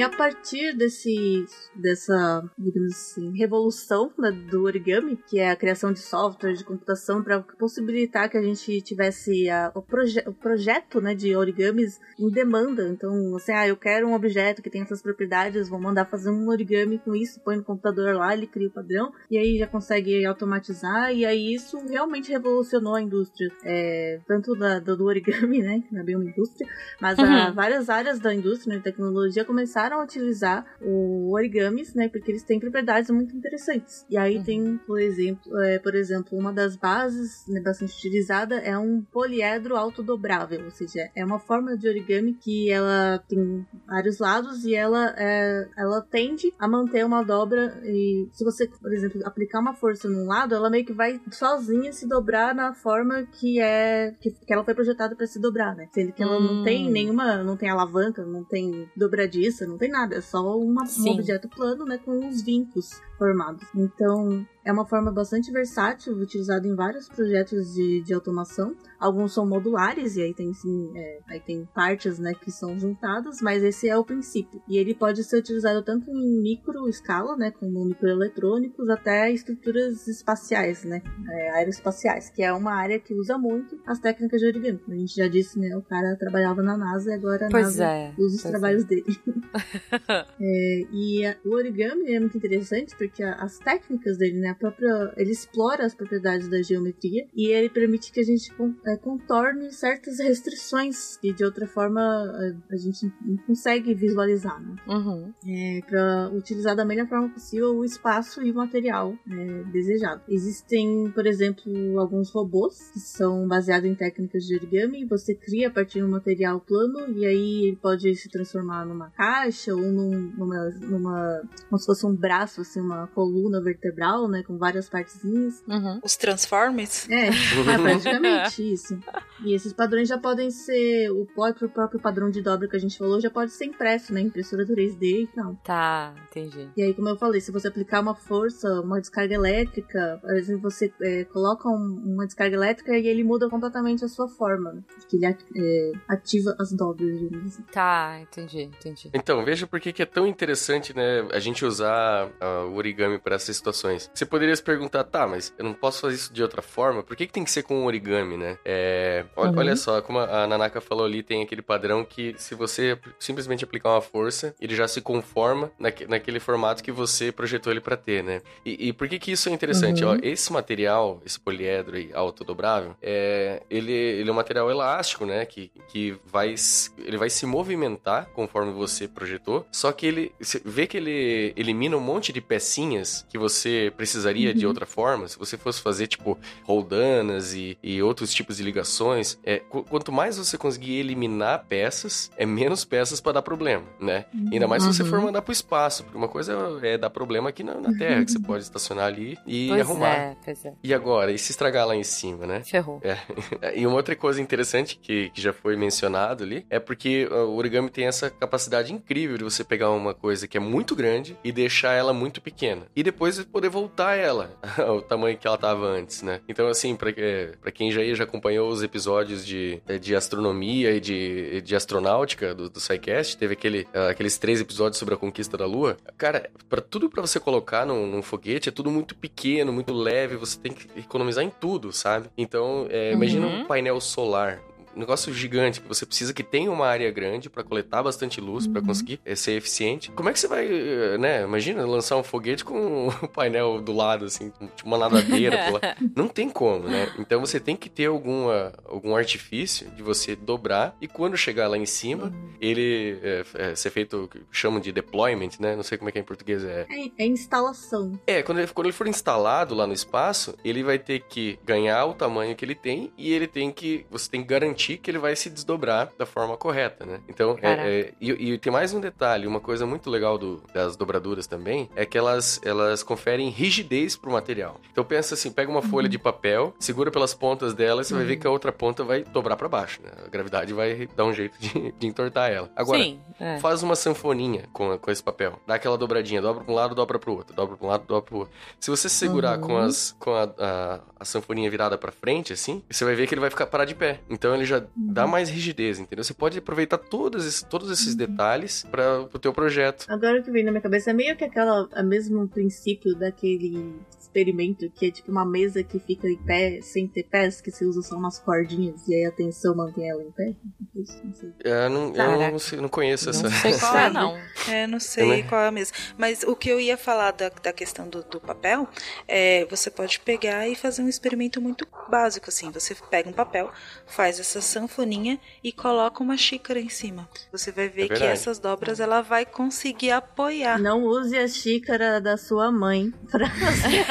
E a partir desse, dessa, digamos assim, revolução né, do origami, que é a criação de software de computação para possibilitar que a gente tivesse a, o, proje o projeto né, de origamis em demanda. Então, assim, ah, eu quero um objeto que tem essas propriedades, vou mandar fazer um origami com isso, põe no computador lá, ele cria o padrão, e aí já consegue automatizar, e aí isso realmente revolucionou a indústria, é, tanto da, do origami, né, que não é bem uma indústria, mas uhum. a, várias áreas da indústria né, de tecnologia começaram começaram a utilizar o origamis, né? Porque eles têm propriedades muito interessantes. E aí uhum. tem, por exemplo, é, por exemplo, uma das bases né, bastante utilizada é um poliedro autodobrável, ou seja, é uma forma de origami que ela tem vários lados e ela é, ela tende a manter uma dobra e se você, por exemplo, aplicar uma força num lado, ela meio que vai sozinha se dobrar na forma que é que, que ela foi projetada para se dobrar, né? Sendo que ela hum. não tem hum. nenhuma, não tem alavanca, não tem dobradiça, não tem nada, é só uma, um objeto plano, né, com os vincos formados. Então, é uma forma bastante versátil, utilizada em vários projetos de, de automação. Alguns são modulares, e aí tem, sim, é, aí tem partes né, que são juntadas, mas esse é o princípio. E ele pode ser utilizado tanto em micro escala, né, como microeletrônicos, até estruturas espaciais, né, é, aeroespaciais, que é uma área que usa muito as técnicas de origami. A gente já disse, né, o cara trabalhava na NASA e agora a pois NASA é, usa os pois trabalhos é. dele. é, e a, o origami é muito interessante porque a, as técnicas dele, né, a própria, ele explora as propriedades da geometria e ele permite que a gente é, contorne certas restrições que de outra forma a, a gente não consegue visualizar, né? Uhum. É, para utilizar da melhor forma possível o espaço e o material é, desejado. Existem, por exemplo, alguns robôs que são baseados em técnicas de origami. Você cria a partir de um material plano e aí ele pode se transformar numa caixa ou num, numa, numa como se fosse um braço, assim, uma coluna vertebral, né, com várias partezinhas. Uhum. Os Transformers? É, é praticamente isso. E esses padrões já podem ser o próprio, o próprio padrão de dobra que a gente falou já pode ser impresso, né, impressora 3D e tal. Tá, entendi. E aí, como eu falei, se você aplicar uma força, uma descarga elétrica, por exemplo, você é, coloca um, uma descarga elétrica e ele muda completamente a sua forma, né? porque ele é, ativa as dobras, digamos assim. Tá, entendi, entendi. Então, veja por que que é tão interessante, né, a gente usar uh, o origami para essas situações. Você poderia se perguntar, tá, mas eu não posso fazer isso de outra forma? Por que, que tem que ser com origami, né? É, olha, Uhum. olha só, como a Nanaka falou ali, tem aquele padrão que se você simplesmente aplicar uma força, ele já se conforma naque, naquele formato que você projetou ele para ter, né? E, e por que que isso é interessante? Uhum. Ó, esse material, esse poliedro aí, autodobrável, é, ele, ele é um material elástico, né? Que, que vai, ele vai se movimentar conforme você projetou, só que ele, vê que ele elimina um monte de pecinhas que você precisaria de Uhum. outra forma, se você fosse fazer, tipo, roldanas e, e outros tipos de ligações, é, qu- quanto mais você conseguir eliminar peças, é menos peças para dar problema, né? Ainda mais se você for Uhum. mandar pro espaço, porque uma coisa é dar problema aqui na, na Terra, que você pode estacionar ali e pois arrumar. é, pois é. E agora, e se estragar lá em cima, né? Ferrou. E uma outra coisa interessante que, que já foi mencionado ali é porque uh, o origami tem essa capacidade incrível de você pegar uma coisa que é muito grande e deixar ela muito pequena. E depois poder voltar voltar ela ao tamanho que ela tava antes, né? Então, assim, pra, é, quem já, já acompanhou os episódios de, é, de astronomia e de, de astronáutica do, do SciCast, teve aquele, uh, aqueles três episódios sobre a conquista da Lua. Cara, para tudo para você colocar num, num, foguete é tudo muito pequeno, muito leve, você tem que economizar em tudo, sabe? Então, é, imagina uhum. um painel solar negócio gigante que você precisa que tenha uma área grande para coletar bastante luz uhum. para conseguir é, ser eficiente. Como é que você vai, eh, né? Imagina lançar um foguete com um painel do lado, assim, tipo uma nadadeira. Não tem como, né? Então você tem que ter alguma, algum artifício de você dobrar e quando chegar lá em cima, uhum. ele é, é, ser feito, chamam de deployment, né? Não sei como é que é em português. É, é, é instalação. É, quando ele, quando ele for instalado lá no espaço, ele vai ter que ganhar o tamanho que ele tem e ele tem que, você tem que garantir garantir que ele vai se desdobrar da forma correta, né? Então, é, é, e, e, tem mais um detalhe, uma coisa muito legal do, das dobraduras também, é que elas, elas conferem rigidez pro material. Então pensa assim, pega uma uhum. folha de papel, segura pelas pontas dela, você uhum. vai ver uhum. que a outra ponta vai dobrar para baixo, né? A gravidade vai dar um jeito de, de entortar ela. Agora, Sim, é. faz uma sanfoninha com, com esse papel. Dá aquela dobradinha, dobra pra um lado, dobra pro outro, dobra pra um lado, dobra pro outro. Se você segurar uhum. com, as, com a, a, a sanfoninha virada para frente, assim, você vai ver que ele vai ficar parar de pé. Então ele já dá uhum. mais rigidez, entendeu? Você pode aproveitar todos esses, todos esses uhum. detalhes para o teu projeto. Agora que vem na minha cabeça é meio que aquela, a mesmo princípio daquele experimento que é tipo uma mesa que fica em pé sem ter pés, que você usa só umas cordinhas e aí a tensão mantém ela em pé. Não sei. É, não, eu não, sei, não conheço não essa. Sei qual é, não. É, não sei qual é a mesa. Mas o que eu ia falar da, da questão do, do papel é você pode pegar e fazer um experimento muito básico, assim. Você pega um papel, faz essa sanfoninha e coloca uma xícara em cima. Você vai ver é que essas dobras ela vai conseguir apoiar. Não use a xícara da sua mãe para fazer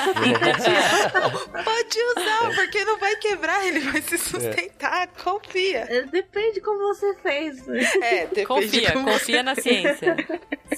Pode usar, porque não vai quebrar, ele vai se sustentar. É. Confia. É, depende como você fez. É, depende confia, como confia na ciência.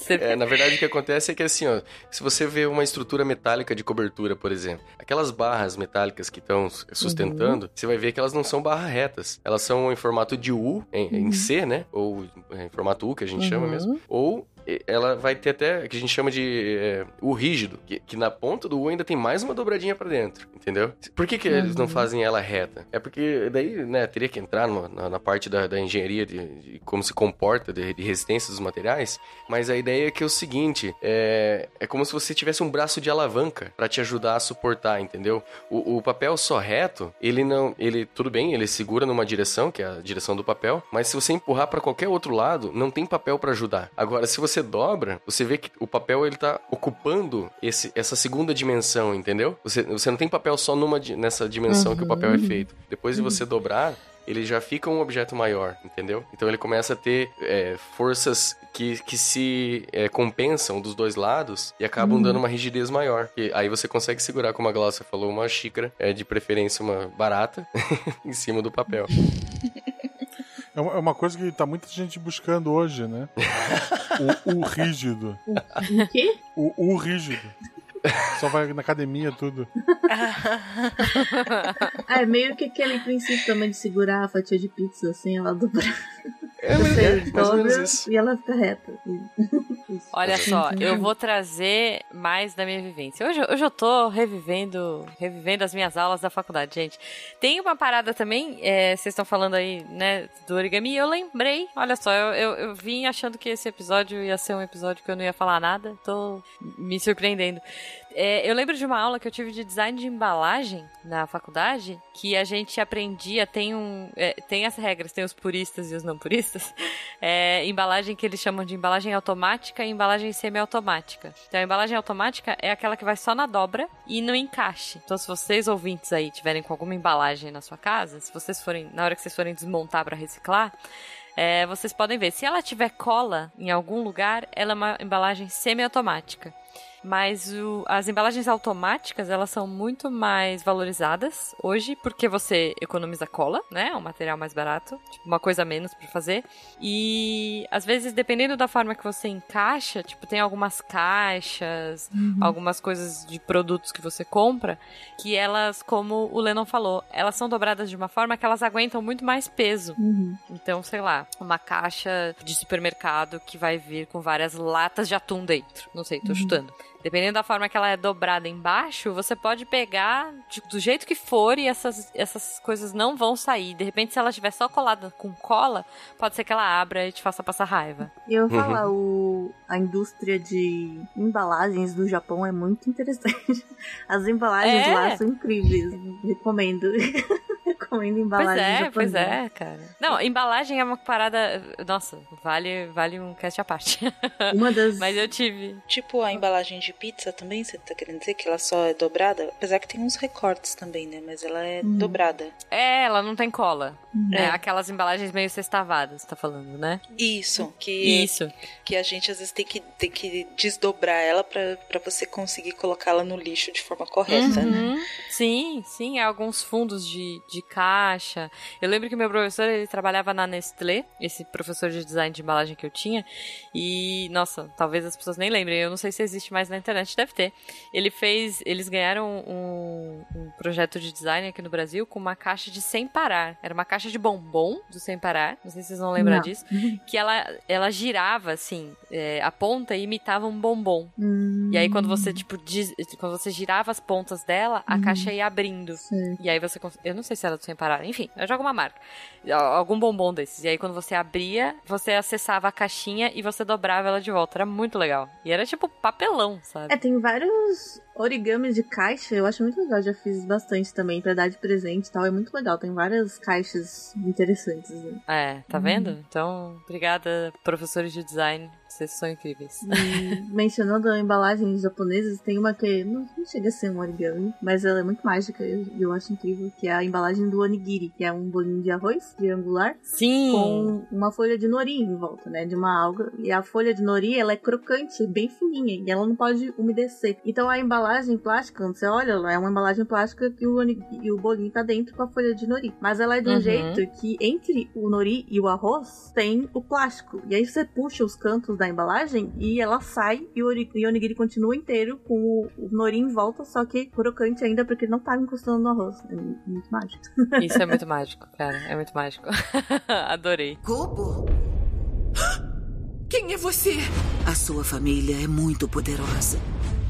É, na verdade, o que acontece é que assim, ó, se você vê uma estrutura metálica de cobertura, por exemplo, aquelas barras metálicas que estão sustentando, uhum. você vai ver que elas não são barras retas. Elas são em formato de U, em, uhum. em C, né? Ou em formato U, que a gente uhum. chama mesmo. Ou ela vai ter até que a gente chama de é, U rígido, que, que, na ponta do U ainda tem mais uma dobradinha para dentro, entendeu? Por que, que uhum. eles não uhum. fazem ela reta? É porque daí, né, teria que entrar numa, na, na, parte da, da engenharia de, de, como se comporta, de, de, resistência dos materiais, mas a ideia é que é o seguinte, é, é como se você tivesse um braço de alavanca para te ajudar a suportar, entendeu? O, o, papel só reto, ele não, ele, tudo bem, ele segura numa direção, que é a direção do papel, mas se você empurrar para qualquer outro lado, não tem papel para ajudar. Agora, se você você dobra, você vê que o papel ele tá ocupando esse, essa segunda dimensão, entendeu? Você, você não tem papel só numa, nessa dimensão uhum. que o papel é uhum. feito. Depois de você dobrar, ele já fica um objeto maior, entendeu? Então ele começa a ter é, forças que, que se é, compensam dos dois lados e acabam uhum. dando uma rigidez maior. E aí você consegue segurar, como a Glaucia falou, uma xícara, é, de preferência uma barata, em cima do papel. É, é uma coisa que tá muita gente buscando hoje, né? o, o rígido. O quê? O, o rígido. Só vai na academia, tudo. ah, é meio que aquele princípio também de segurar a fatia de pizza assim, ela dobrar. É, Você dobra e ela fica reta. Olha só, eu vou trazer mais da minha vivência. Hoje, hoje eu tô revivendo, revivendo as minhas aulas da faculdade, gente. Tem uma parada também, é, vocês estão falando aí, né, do origami, eu lembrei, olha só, eu, eu, eu, vim achando que esse episódio ia ser um episódio que eu não ia falar nada, tô me surpreendendo. É, eu lembro de uma aula que eu tive de design de embalagem na faculdade, que a gente aprendia, tem um. É, tem as regras, tem os puristas e os não puristas. É, embalagem que eles chamam de embalagem automática e embalagem semiautomática. Então a embalagem automática é aquela que vai só na dobra e no encaixe. Então, se vocês ouvintes aí tiverem com alguma embalagem na sua casa, se vocês forem, na hora que vocês forem desmontar para reciclar, é, vocês podem ver. Se ela tiver cola em algum lugar, ela é uma embalagem semiautomática mas o, as embalagens automáticas elas são muito mais valorizadas hoje porque você economiza cola, né? É um material mais barato, tipo uma coisa a menos para fazer. E às vezes dependendo da forma que você encaixa, tipo tem algumas caixas, uhum. algumas coisas de produtos que você compra que elas, como o Lennon falou, elas são dobradas de uma forma que elas aguentam muito mais peso. Uhum. Então, sei lá, uma caixa de supermercado que vai vir com várias latas de atum dentro. Não sei, tô uhum. chutando. Dependendo da forma que ela é dobrada embaixo, você pode pegar de- do jeito que for e essas, essas coisas não vão sair. De repente, se ela estiver só colada com cola, pode ser que ela abra e te faça passar raiva. E eu vou Uhum. falar, o, a indústria de embalagens do Japão é muito interessante. As embalagens É. lá são incríveis. Recomendo. Recomendo Pois embalagens é, pois é, cara. Não, embalagem é uma parada. Nossa, vale, vale um cast à parte. Uma das. Mas eu tive. Tipo a embalagem de pizza também, você tá querendo dizer que ela só é dobrada? Apesar que tem uns recortes também, né? Mas ela é Uhum. dobrada. É, ela não tem cola. É, É. aquelas embalagens meio sextavadas, tá falando, né? Isso, que, Isso. que a gente às vezes tem que, tem que desdobrar ela pra, pra você conseguir colocá-la no lixo de forma correta, né? Uhum. Sim, sim, há alguns fundos de, de caixa. Eu lembro que meu professor, ele trabalhava na Nestlé, esse professor de design de embalagem que eu tinha, e, nossa, talvez as pessoas nem lembrem, eu não sei se existe mais na internet, deve ter. Ele fez, eles ganharam um, um projeto de design aqui no Brasil com uma caixa de Sem Parar. Era uma caixa de bombom do Sem Parar, não sei se vocês vão lembrar Não. disso, que ela, ela girava, assim, é, a ponta e imitava um bombom. Hum, E aí, quando você, tipo, diz- quando você girava as pontas dela, a Uhum. caixa ia abrindo. sei. E aí você. Eu não sei se era do sem parar. Enfim, eu jogo uma marca. Al- Algum bombom desses. E aí, quando você abria, você acessava a caixinha e você dobrava ela de volta. Era muito legal. E era tipo papelão, sabe? É, tem vários origamis de caixa, eu acho muito legal, já fiz bastante também pra dar de presente e tal, é muito legal, tem várias caixas interessantes. Né? É, tá Uhum. vendo? Então, obrigada, professores de design. Vocês são incríveis. E mencionando embalagens japonesas, tem uma que não, não chega a ser um origami, mas ela é muito mágica e eu, eu acho incrível, que é a embalagem do onigiri, que é um bolinho de arroz triangular Sim! com uma folha de nori em volta, né, de uma alga. E a folha de nori, ela é crocante, bem fininha, e ela não pode umedecer. Então a embalagem plástica, quando você olha, é uma embalagem plástica que o, onigiri, e o bolinho tá dentro com a folha de nori. Mas ela é de um Uhum. jeito que entre o nori e o arroz tem o plástico. E aí você puxa os cantos da embalagem e ela sai e o, onigiri continua inteiro com o, o nori em volta, só que crocante ainda porque ele não tá encostando no arroz. É muito mágico. Isso é muito mágico, cara. É muito mágico. Adorei. Kobo, Quem é você? a sua família é muito poderosa.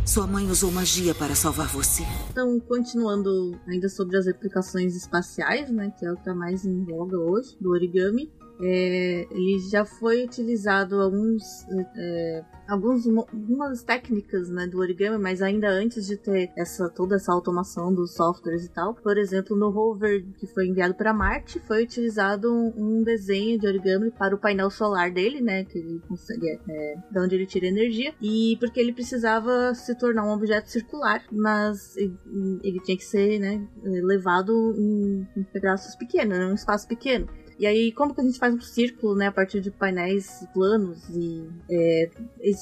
Sua mãe usou magia para salvar você. Então, continuando ainda sobre as aplicações espaciais, né, que é o que está mais em voga hoje, do origami, é, ele já foi utilizado alguns, é, alguns algumas técnicas né, do origami, mas ainda antes de ter essa toda essa automação dos softwares e tal. Por exemplo, no rover que foi enviado para Marte, foi utilizado um, um desenho de origami para o painel solar dele, né, que ele consegue, é, de onde ele tira energia, e porque ele precisava se tornar um objeto circular, mas ele, ele tinha que ser né, levado em, em pedaços pequenos, né, um espaço pequeno. E aí, como que a gente faz um círculo, né, a partir de painéis planos e é,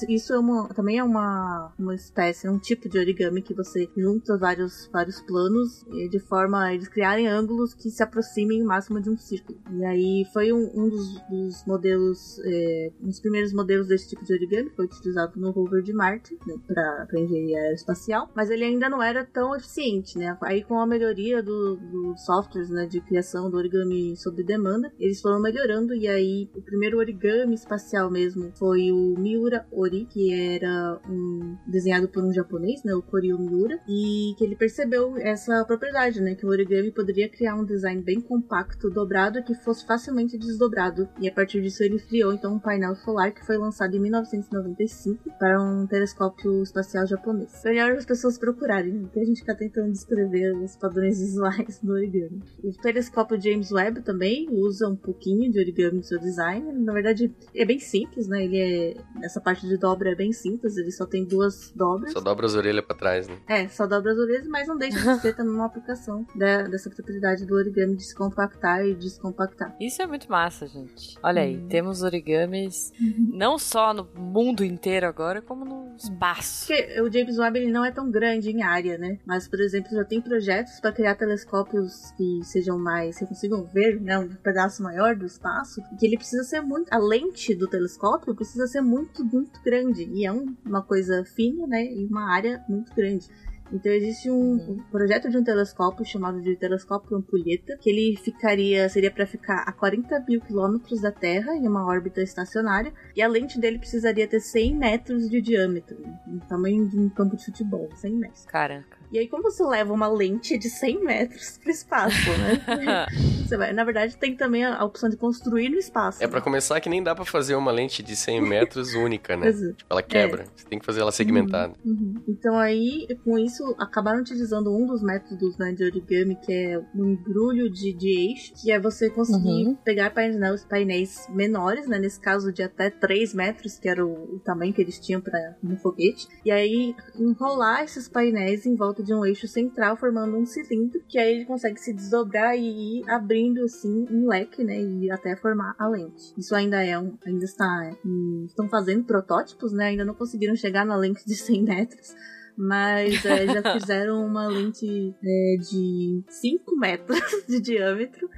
isso, é uma, também é uma, uma espécie, é um tipo de origami que você junta vários, vários planos de forma a eles criarem ângulos que se aproximem o máximo de um círculo. E aí foi um, um dos, dos modelos, é, um dos primeiros modelos desse tipo de origami, foi utilizado no rover de Marte, né, para engenharia aeroespacial, mas ele ainda não era tão eficiente, né? Aí com a melhoria dos do softwares né, de criação do origami sob demanda, eles foram melhorando e aí o primeiro origami espacial mesmo foi o Miura Ori, que era um desenhado por um japonês, né, o Koryo Miura, e que ele percebeu essa propriedade, né, que o origami poderia criar um design bem compacto, dobrado, que fosse facilmente desdobrado. E a partir disso ele criou então um painel solar que foi lançado em 1995 para um telescópio espacial japonês. Melhor as pessoas procurarem, né, porque a gente fica tentando descrever os padrões visuais do origami. O telescópio James Webb também usa um pouquinho de origami no seu design. Na verdade, é bem simples, né? Ele é. Essa parte de dobra é bem simples, ele só tem duas dobras. Só dobra as orelhas pra trás, né? É, só dobra as orelhas, mas não deixa de ser também uma aplicação da- dessa propriedade do origami de se compactar e descompactar. Isso é muito massa, gente. Olha aí, Hum. temos origamis não só no mundo inteiro agora, como no espaço. Porque o James Webb ele não é tão grande em área, né? Mas, por exemplo, já tem projetos para criar telescópios que sejam mais. que consigam ver, né? Um pedaço maior do espaço. Que ele precisa ser muito. A lente do telescópio precisa ser muito, muito grande. E é um- uma coisa fina, né? E uma área muito grande. Então existe um, um projeto de um telescópio chamado de telescópio Ampulheta, que ele ficaria, seria para ficar a 40 mil quilômetros da Terra em uma órbita estacionária, e a lente dele precisaria ter 100 metros de diâmetro, o tamanho de um campo de futebol, 100 metros. Caraca. E aí, como você leva uma lente de 100 metros pro espaço, né? você vai, na verdade, tem também a, opção de construir no espaço. É pra começar que nem dá pra fazer uma lente de 100 metros única, né? Exato. Tipo, ela quebra. Você tem que fazer ela segmentada. Uhum. Então aí, com isso, acabaram utilizando um dos métodos né, de origami, que é um embrulho de, de eixo, que é você conseguir Uhum. pegar painéis, painéis menores, né? Nesse caso de até 3 metros, que era o, o tamanho que eles tinham para um foguete. E aí enrolar esses painéis em volta de um eixo central, formando um cilindro, que aí ele consegue se desdobrar e ir abrindo assim um leque, né? E até formar a lente. Isso ainda é um. ainda está. em- estão fazendo protótipos, né? Ainda não conseguiram chegar na lente de 100 metros. Mas é, já fizeram uma lente é, de 5 metros de diâmetro,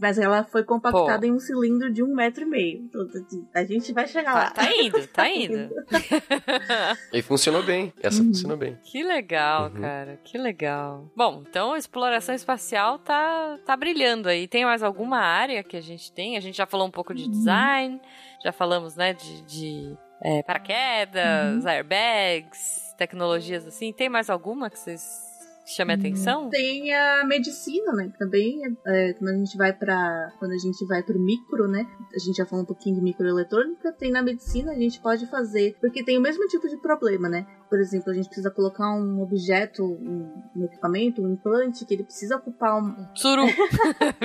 mas ela foi compactada Pô. em um cilindro de um metro e meio. Então, a gente vai chegar Tá, lá. tá indo, tá indo. E funcionou bem. Essa Uhum. funcionou bem. Que legal, Uhum. cara. Que legal. Bom, então a exploração espacial tá, tá brilhando aí. Tem mais alguma área que a gente tem? A gente já falou um pouco de design, já falamos, né, de, de é, paraquedas, airbags, tecnologias assim. Tem mais alguma que vocês chamem atenção? Tem a medicina, né? Também, é, quando a gente vai para quando a gente vai pro micro, né? A gente já falou um pouquinho de microeletrônica. Tem na medicina a gente pode fazer, porque tem o mesmo tipo de problema, né? Por exemplo, a gente precisa colocar um objeto, um, um equipamento, um implante que ele precisa ocupar um, Tsuru.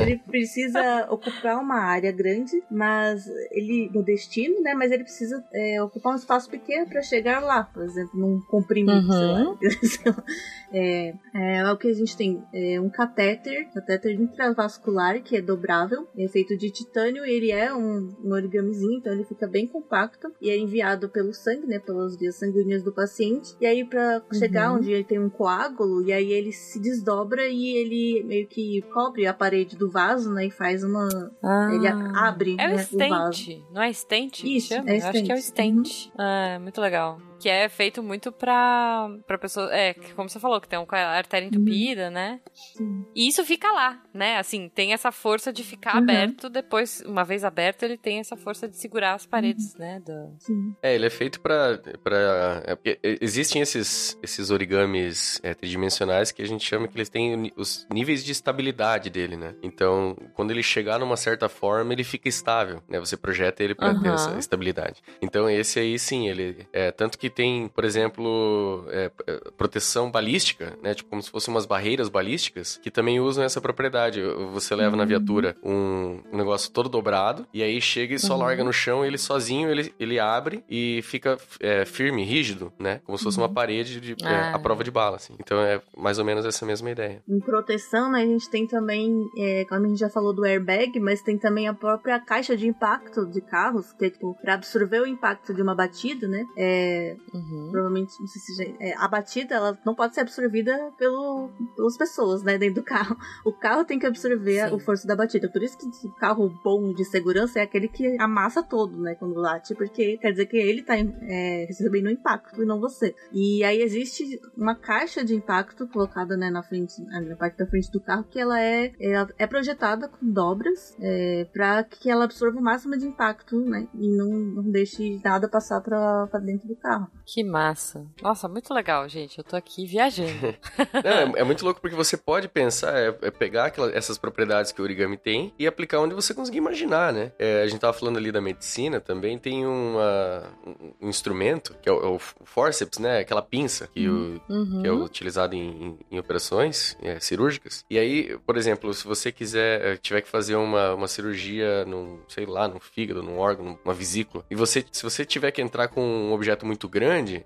Ele precisa ocupar uma área grande, mas ele no destino, né? Mas ele precisa é, ocupar um espaço pequeno para chegar lá, por exemplo, num comprimido, Uhum. sei lá. É, é, o que a gente tem é um catéter, catéter intravascular que é dobrável, é feito de titânio e ele é um, um origamizinho, então ele fica bem compacto e é enviado pelo sangue, né? Pelas vias sanguíneas do paciente. E aí para chegar onde ele tem um coágulo e aí ele se desdobra e ele meio que cobre a parede do vaso, né? E faz uma Ah. ele abre É o né, o vaso. stent, não é stent? que Isso, chama? é Eu acho que é o stent. stent. Ah, muito legal. Que é feito muito pra, pra pessoa. É, como você falou, que tem um, com a artéria entupida, né? Sim. E isso fica lá, né? Assim, tem essa força de ficar Uhum. aberto. Depois, uma vez aberto, ele tem essa força de segurar as paredes, Uhum. né? Do... Sim. É, ele é feito pra. pra é porque existem esses, esses origamis é, tridimensionais que a gente chama que eles têm os níveis de estabilidade dele, né? Então, quando ele chegar numa certa forma, ele fica estável, né? Você projeta ele pra ter essa estabilidade. Então, esse aí sim, ele. É, tanto que tem, por exemplo, é, é, proteção balística, né? Tipo, como se fossem umas barreiras balísticas que também usam essa propriedade. Você leva na viatura um, um negócio todo dobrado e aí chega e só Uhum. larga no chão, ele sozinho, ele, ele abre e fica é, firme, rígido, né? Como se fosse uma parede de é, Ah. a prova de bala, assim. Então é mais ou menos essa mesma ideia. Em proteção, né, a gente tem também, é, como a gente já falou do airbag, mas tem também a própria caixa de impacto de carros, que é tipo, pra absorver o impacto de uma batida, né? É, Uhum. provavelmente, não sei se é, a batida, ela não pode ser absorvida pelo, pelas pessoas, né, dentro do carro. O carro tem que absorver a, o força da batida. Por isso que o carro bom de segurança é aquele que amassa todo, né, quando late, porque quer dizer que ele tá é, recebendo o impacto e não você. E aí existe uma caixa de impacto colocada, né, na frente, na parte da frente do carro, que ela é, ela é projetada com dobras é, para que ela absorva o máximo de impacto, né, e não, não deixe nada passar pra dentro do carro. Que massa. Nossa, muito legal, gente. Eu tô aqui viajando. Não, é, é muito louco porque você pode pensar, é, é pegar essas propriedades que o origami tem e aplicar onde você conseguir imaginar, né? É, a gente tava falando ali da medicina, também tem uma, um, um instrumento, que é o, é o forceps, né? Aquela pinça que, o, Uhum. que é utilizado em, em- operações é, cirúrgicas. E aí, por exemplo, se você quiser, eh, tiver que fazer uma, uma cirurgia num, sei lá, num fígado, num órgão, numa vesícula, e você, se você tiver que entrar com um objeto muito grande,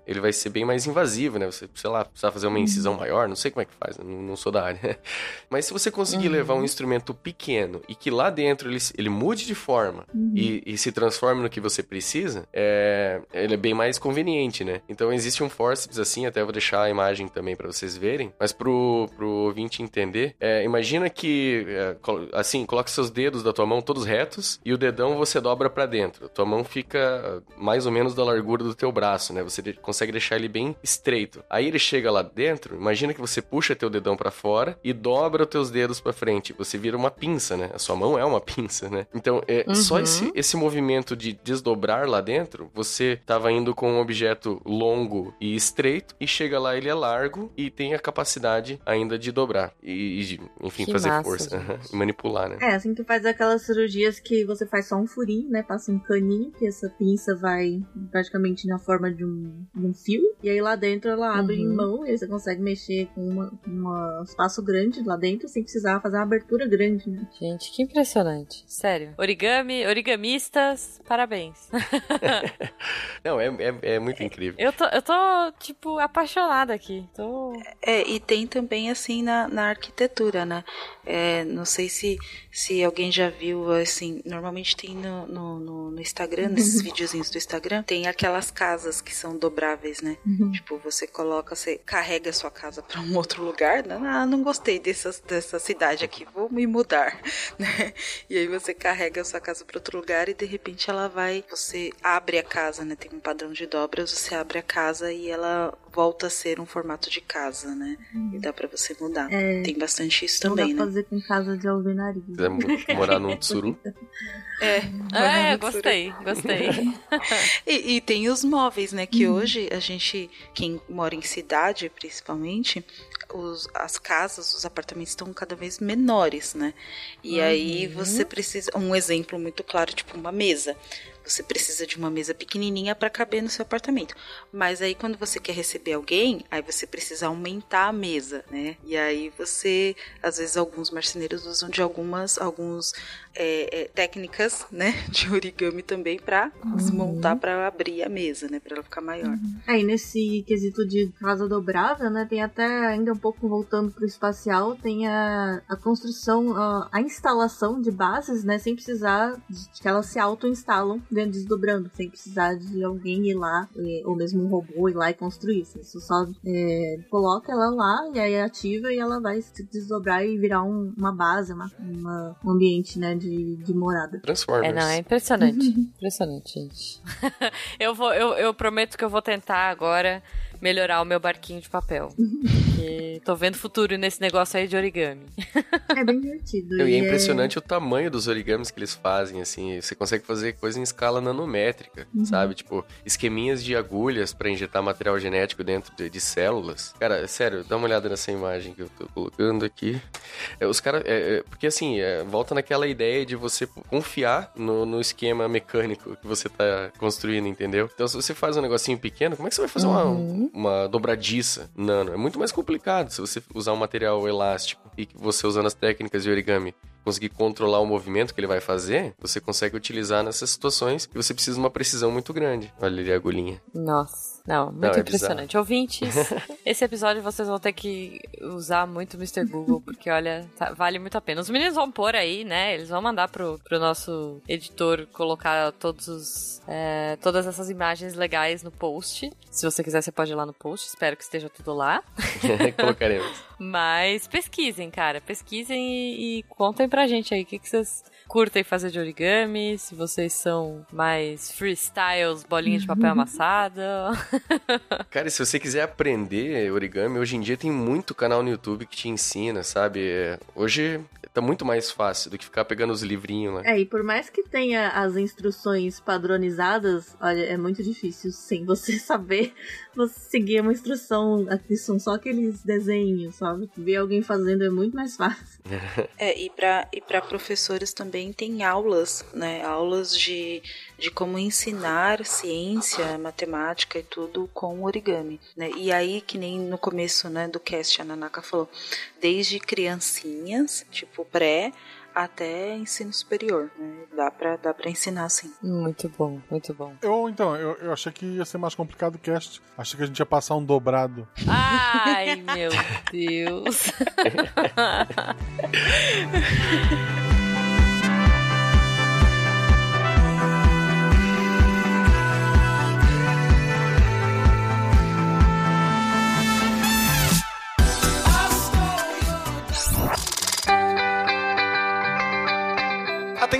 ele vai ser bem mais invasivo, né? Você, sei lá, precisar fazer uma incisão maior, não sei como é que faz, eu não, não sou da área. Mas se você conseguir Uhum. levar um instrumento pequeno e que lá dentro ele, ele mude de forma e, e se transforme no que você precisa, é, ele é bem mais conveniente, né? Então existe um forceps assim, até vou deixar a imagem também pra vocês verem, mas pro, pro ouvinte entender, é, imagina que, é, assim, coloque seus dedos da tua mão todos retos e o dedão você dobra pra dentro. Tua mão fica mais ou menos da largura do teu braço, né? Né? Você consegue deixar ele bem estreito. Aí ele chega lá dentro, imagina que você puxa teu dedão pra fora e dobra os teus dedos pra frente. Você vira uma pinça, né? A sua mão é uma pinça, né? Então, é só Uhum. esse, esse movimento de desdobrar lá dentro, você tava indo com um objeto longo e estreito e chega lá ele é largo e tem a capacidade ainda de dobrar e, e de, enfim, Que fazer massa, força e manipular, né? É, assim tu faz aquelas cirurgias que você faz só um furinho, né? Passa um caninho, que essa pinça vai praticamente na forma de um, um fio. E aí lá dentro ela abre em Uhum. mão e você consegue mexer com um espaço grande lá dentro sem precisar fazer uma abertura grande, né? Gente, que impressionante. Sério. Origami, origamistas, parabéns. Não, é, é, é muito incrível. Eu tô, eu tô, tipo, apaixonada aqui. Tô. É, e tem também assim na, na arquitetura, né? É, não sei se, se alguém já viu, assim, normalmente tem no, no, no- no Instagram, nesses videozinhos do Instagram, tem aquelas casas que são dobráveis, né? Tipo, você coloca, você carrega a sua casa pra um outro lugar, né? Ah, não gostei dessa, dessa cidade aqui, vou me mudar, né? E aí você carrega a sua casa pra outro lugar e de repente ela vai, você abre a casa, né? Tem um padrão de dobras, você abre a casa e ela volta a ser um formato de casa, né? E dá pra você mudar. É. Tem bastante isso dá também, né? Fazer com casa de alvenaria. quiser morar num tsuru. É, É, gostei, gostei. E, e tem os móveis, né? Que hoje a gente, quem mora em cidade, principalmente, os- as casas, os apartamentos estão cada vez menores, né? E aí Uhum. você precisa. Um exemplo muito claro, tipo uma mesa. Você precisa de uma mesa pequenininha para caber no seu apartamento. Mas aí quando você quer receber alguém, aí você precisa aumentar a mesa, né? E aí você, às vezes alguns marceneiros usam de algumas, alguns é, é, técnicas, né, de origami também para desmontar para abrir a mesa, né, para ela ficar maior. Aí nesse quesito de casa dobrável, né, tem até ainda um pouco voltando pro espacial, tem a, a construção, a, a instalação de bases, né, sem precisar de que elas se auto-instalam dentro desdobrando, sem precisar de alguém ir lá, eh, ou mesmo um robô ir lá e construir. Assim, Você só eh, coloca ela lá e aí ativa e ela vai se desdobrar e virar um- uma base, uma, uma- um ambiente, né, de, de morada. Transformers. É, não, é impressionante. Impressionante, gente. eu, vou, eu, eu prometo que eu vou tentar agora melhorar o meu barquinho de papel. Porque tô vendo futuro nesse negócio aí de origami. É bem divertido. Não, E é impressionante o tamanho dos origamis que eles fazem, assim. Você consegue fazer coisa em escala nanométrica, sabe? Tipo, esqueminhas de agulhas pra injetar material genético dentro de, de células. Cara, sério, dá uma olhada nessa imagem que eu tô colocando aqui. É, os caras. é, é, porque assim, é, volta naquela ideia de você confiar no, no esquema mecânico que você tá construindo, entendeu? Então, se você faz um negocinho pequeno, como é que você vai fazer uma, uma dobradiça nano? É muito mais complicado se você usar um material elástico e você usando as técnicas de origami conseguir controlar o movimento que ele vai fazer, você consegue utilizar nessas situações e você precisa de uma precisão muito grande. Olha ali a agulhinha. Nossa. Não, muito Não, é impressionante. Ouvintes, esse episódio vocês vão ter que usar muito o Mr. Google, porque olha, tá- vale muito a pena. Os meninos vão pôr aí, né? Eles vão mandar pro, pro nosso editor colocar todos os, é, todas essas imagens legais no post. Se você quiser, você pode ir lá no post. Espero que esteja tudo lá. Colocaremos. Mas pesquisem, cara. Pesquisem e, e contem pra gente aí o que, que vocês curtem fazer de origami, se vocês são mais freestyles, bolinha de papel amassada. Cara, e se você quiser aprender origami, hoje em dia tem muito canal no YouTube que te ensina, sabe? É, Hoje tá muito mais fácil do que ficar pegando os livrinhos lá. É, e por mais que tenha as instruções padronizadas, olha, é muito difícil sem você saber você seguir uma instrução. Aqui são só aqueles desenhos, sabe? Ver alguém fazendo é muito mais fácil. É, e para e para professores também tem aulas, né? Aulas de, de como ensinar ciência, matemática e tudo com origami, né? E aí que nem no começo, né, do cast a Nanaka falou, desde criancinhas, tipo pré, até ensino superior, né? Dá para dá para ensinar sim. Muito bom, muito bom. Eu, então, eu, eu achei que ia ser mais complicado o cast. Achei que a gente ia passar um dobrado. Ai, meu Deus.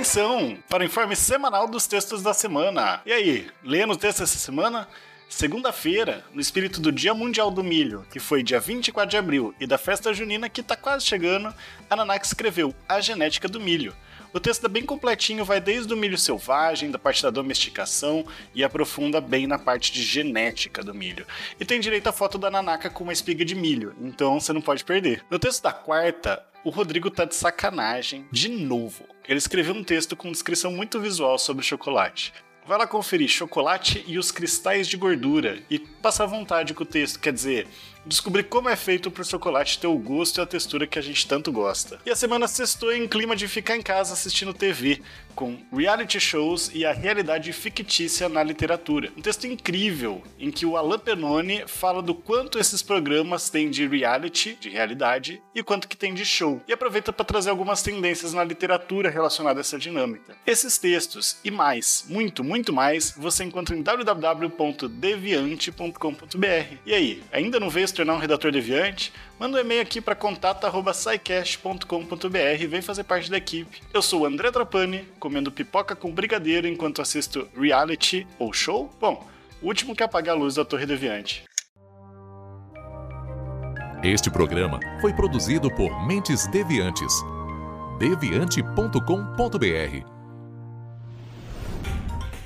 Atenção para o informe semanal dos textos da semana. E aí, lendo o texto essa semana? Segunda-feira, no espírito do Dia Mundial do Milho, que foi dia 24 de abril, e da festa junina que tá quase chegando, a Nanak escreveu A Genética do Milho. O texto é bem completinho, vai desde o milho selvagem, da parte da domesticação e aprofunda bem na parte de genética do milho. E tem direito à foto da Nanaka com uma espiga de milho, então você não pode perder. No texto da quarta, o Rodrigo tá de sacanagem de novo. Ele escreveu um texto com descrição muito visual sobre chocolate. Vai lá conferir chocolate e os cristais de gordura e passa vontade com o texto, quer dizer, descobrir como é feito pro chocolate ter o gosto e a textura que a gente tanto gosta. E a semana sextou em clima de ficar em casa assistindo TV, com reality shows e a realidade fictícia na literatura. Um texto incrível em que o Alan Penone fala do quanto esses programas têm de reality, de realidade, e quanto que tem de show. E aproveita para trazer algumas tendências na literatura relacionada a essa dinâmica. Esses textos e mais, muito, muito mais, você encontra em www.deviante.com.br. E aí, ainda não veio se tornar um redator deviante? Manda um e-mail aqui para contato@saicast.com.br e vem fazer parte da equipe. Eu sou o André Trapani, comendo pipoca com brigadeiro enquanto assisto reality ou show. Bom, o último que apagar a luz da Torre Deviante. Este programa foi produzido por Mentes Deviantes. deviante.com.br